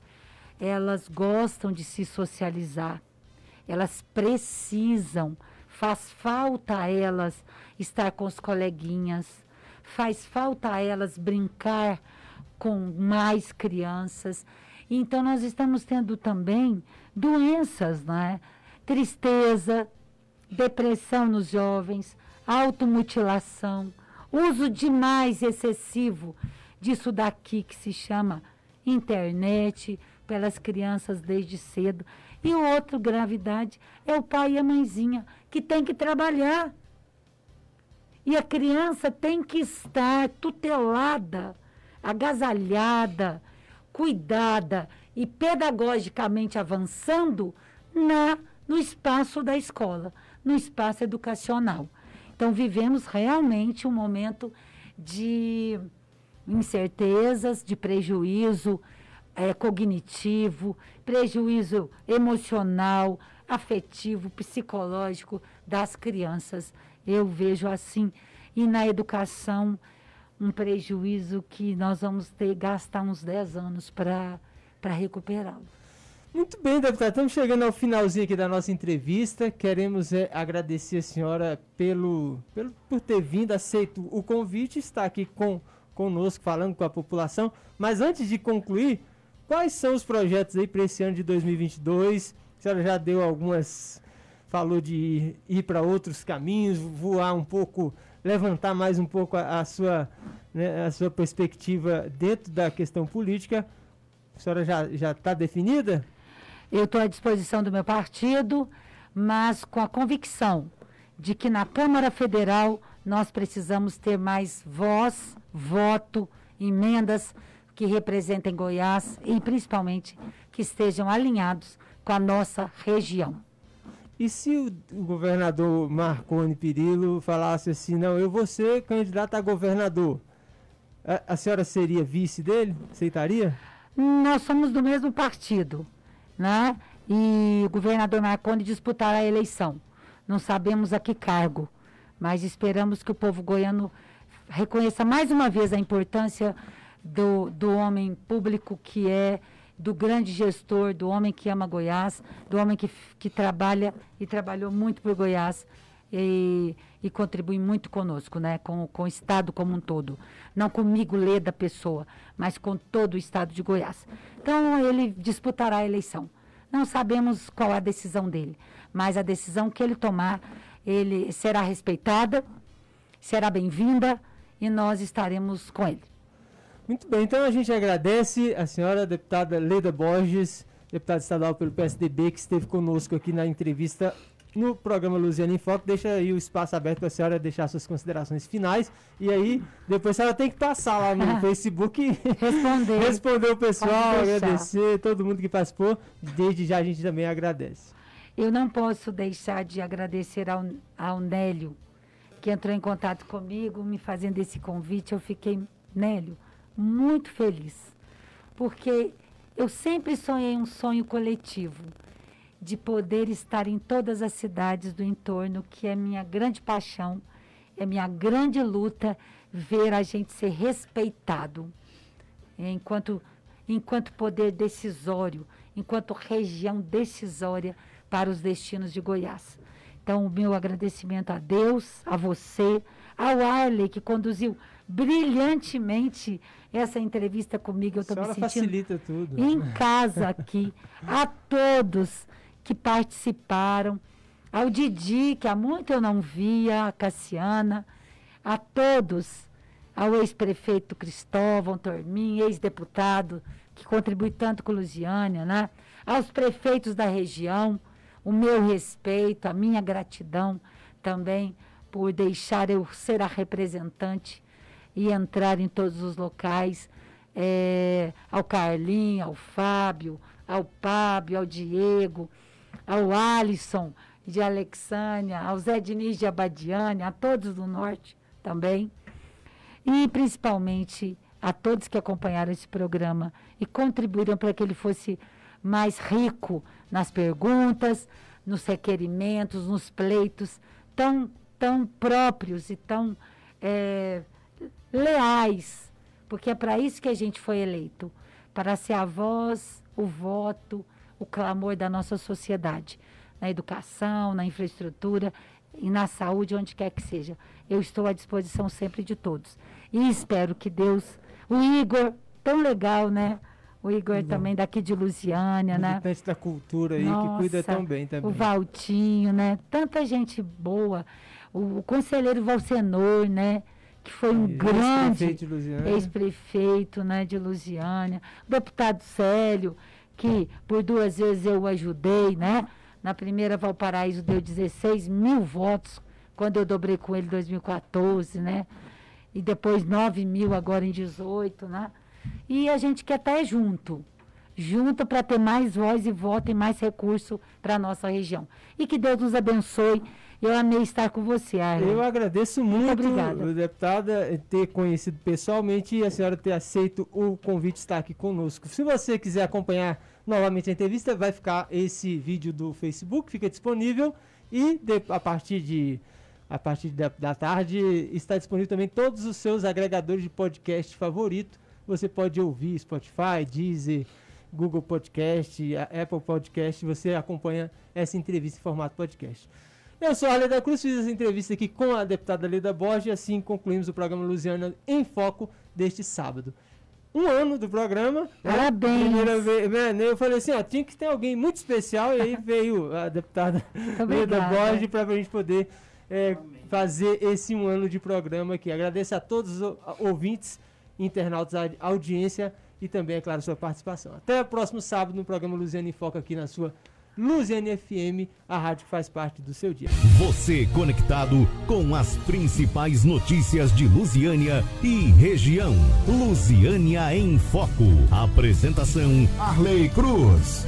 elas gostam de se socializar. Elas precisam, faz falta a elas estar com os coleguinhas, faz falta a elas brincar com mais crianças. Então nós estamos tendo também doenças, né? Tristeza, depressão nos jovens, automutilação, uso demais excessivo disso daqui que se chama internet pelas crianças desde cedo. E outra gravidade é o pai e a mãezinha que tem que trabalhar. E a criança tem que estar tutelada, agasalhada, cuidada e pedagogicamente avançando na no espaço da escola, no espaço educacional. Então vivemos realmente um momento de incertezas, de prejuízo é, cognitivo, prejuízo emocional, afetivo, psicológico das crianças. Eu vejo assim. E na educação, um prejuízo que nós vamos ter gastar uns 10 anos para recuperá-lo. Muito bem, deputado. Estamos chegando ao finalzinho aqui da nossa entrevista. Queremos é, agradecer a senhora pelo, pelo, por ter vindo, aceito o convite, está aqui com, conosco, falando com a população. Mas antes de concluir, quais são os projetos aí para esse ano de 2022? A senhora já deu algumas. Falou de ir, para outros caminhos, voar um pouco, levantar mais um pouco a, a sua, né, a sua perspectiva dentro da questão política. A senhora já está definida? Eu estou à disposição do meu partido, mas com a convicção de que na Câmara Federal nós precisamos ter mais voz, voto, emendas que representem Goiás e principalmente que estejam alinhados com a nossa região. E se o, governador Marconi Perillo falasse assim, não, eu vou ser candidato a governador, a, a senhora seria vice dele? Aceitaria? Nós somos do mesmo partido, né? E o governador Marconi disputará a eleição. Não sabemos a que cargo, mas esperamos que o povo goiano reconheça mais uma vez a importância do, do homem público que é, do grande gestor, do homem que ama Goiás, do homem que, que trabalha e trabalhou muito por Goiás e, e contribui muito conosco, né? com, com o Estado como um todo. Não comigo, lê da pessoa, mas com todo o Estado de Goiás. Então, ele disputará a eleição. Não sabemos qual a decisão dele, mas a decisão que ele tomar, ele será respeitada, será bem-vinda e nós estaremos com ele. Muito bem, então a gente agradece a senhora deputada Leda Borges, deputada estadual pelo PSDB, que esteve conosco aqui na entrevista no programa Luziana em Foco. Deixa aí o espaço aberto para a senhora deixar suas considerações finais. E aí, depois a senhora tem que passar lá no Facebook e responder. responder o pessoal, agradecer todo mundo que participou. Desde já a gente também agradece. Eu não posso deixar de agradecer ao, ao Nélio, que entrou em contato comigo, me fazendo esse convite. Eu fiquei, Nélio, muito feliz, porque eu sempre sonhei um sonho coletivo de poder estar em todas as cidades do entorno, que é minha grande paixão, é minha grande luta ver a gente ser respeitado enquanto enquanto poder decisório, enquanto região decisória para os destinos de Goiás. Então, o meu agradecimento a Deus, a você, ao Arley, que conduziu brilhantemente essa entrevista comigo. Eu estou me sentindo facilita tudo. em casa aqui. a todos que participaram, ao Didi, que há muito eu não via, a Cassiana, a todos, ao ex-prefeito Cristóvão Tormin, ex-deputado, que contribui tanto com Lusiânia, né? aos prefeitos da região, o meu respeito, a minha gratidão também por deixar eu ser a representante e entrar em todos os locais, é, ao Carlinho, ao Fábio, ao Pábio, ao Diego, ao Alisson de Alexânia, ao Zé Diniz de Abadiane, a todos do Norte também, e principalmente a todos que acompanharam esse programa e contribuíram para que ele fosse mais rico nas perguntas, nos requerimentos, nos pleitos tão, tão próprios e tão é, leais, porque é para isso que a gente foi eleito para ser a voz, o voto, o clamor da nossa sociedade, na educação, na infraestrutura e na saúde, onde quer que seja. Eu estou à disposição sempre de todos. E espero que Deus, o Igor, tão legal, né? O Igor Bom. também daqui de Lusiânia, né? da cultura aí, Nossa, que cuida tão bem também. O Valtinho, né? Tanta gente boa. O, o conselheiro Valcenor, né? que foi um grande ex-prefeito né, de Lusiânia, o deputado Célio, que por duas vezes eu ajudei, né? Na primeira Valparaíso deu 16 mil votos, quando eu dobrei com ele em 2014, né? E depois 9 mil agora em 18, né? E a gente quer estar junto, junto para ter mais voz e voto e mais recurso para a nossa região. E que Deus nos abençoe eu amei estar com você, Arlen. Eu agradeço muito, muito deputada, ter conhecido pessoalmente e a senhora ter aceito o convite de estar aqui conosco. Se você quiser acompanhar novamente a entrevista, vai ficar esse vídeo do Facebook, fica disponível e de, a partir de a partir da, da tarde está disponível também todos os seus agregadores de podcast favorito. Você pode ouvir Spotify, Deezer, Google Podcast, Apple Podcast. Você acompanha essa entrevista em formato podcast. Eu sou a Leda Cruz, fiz essa entrevista aqui com a deputada Leda Borges e assim concluímos o programa Luziana em Foco deste sábado. Um ano do programa. Né? Parabéns. Primeira vez, né? eu falei assim, ó, tinha que ter alguém muito especial e aí veio a deputada Leda Borges para a gente poder é, fazer esse um ano de programa aqui. Agradeço a todos os ouvintes, internautas, a audiência e também, é claro, sua participação. Até o próximo sábado no programa Luziana em Foco aqui na sua Luziane FM, a rádio que faz parte do seu dia. Você conectado com as principais notícias de Lusiânia e região. Lusiânia em Foco. Apresentação Arley Cruz.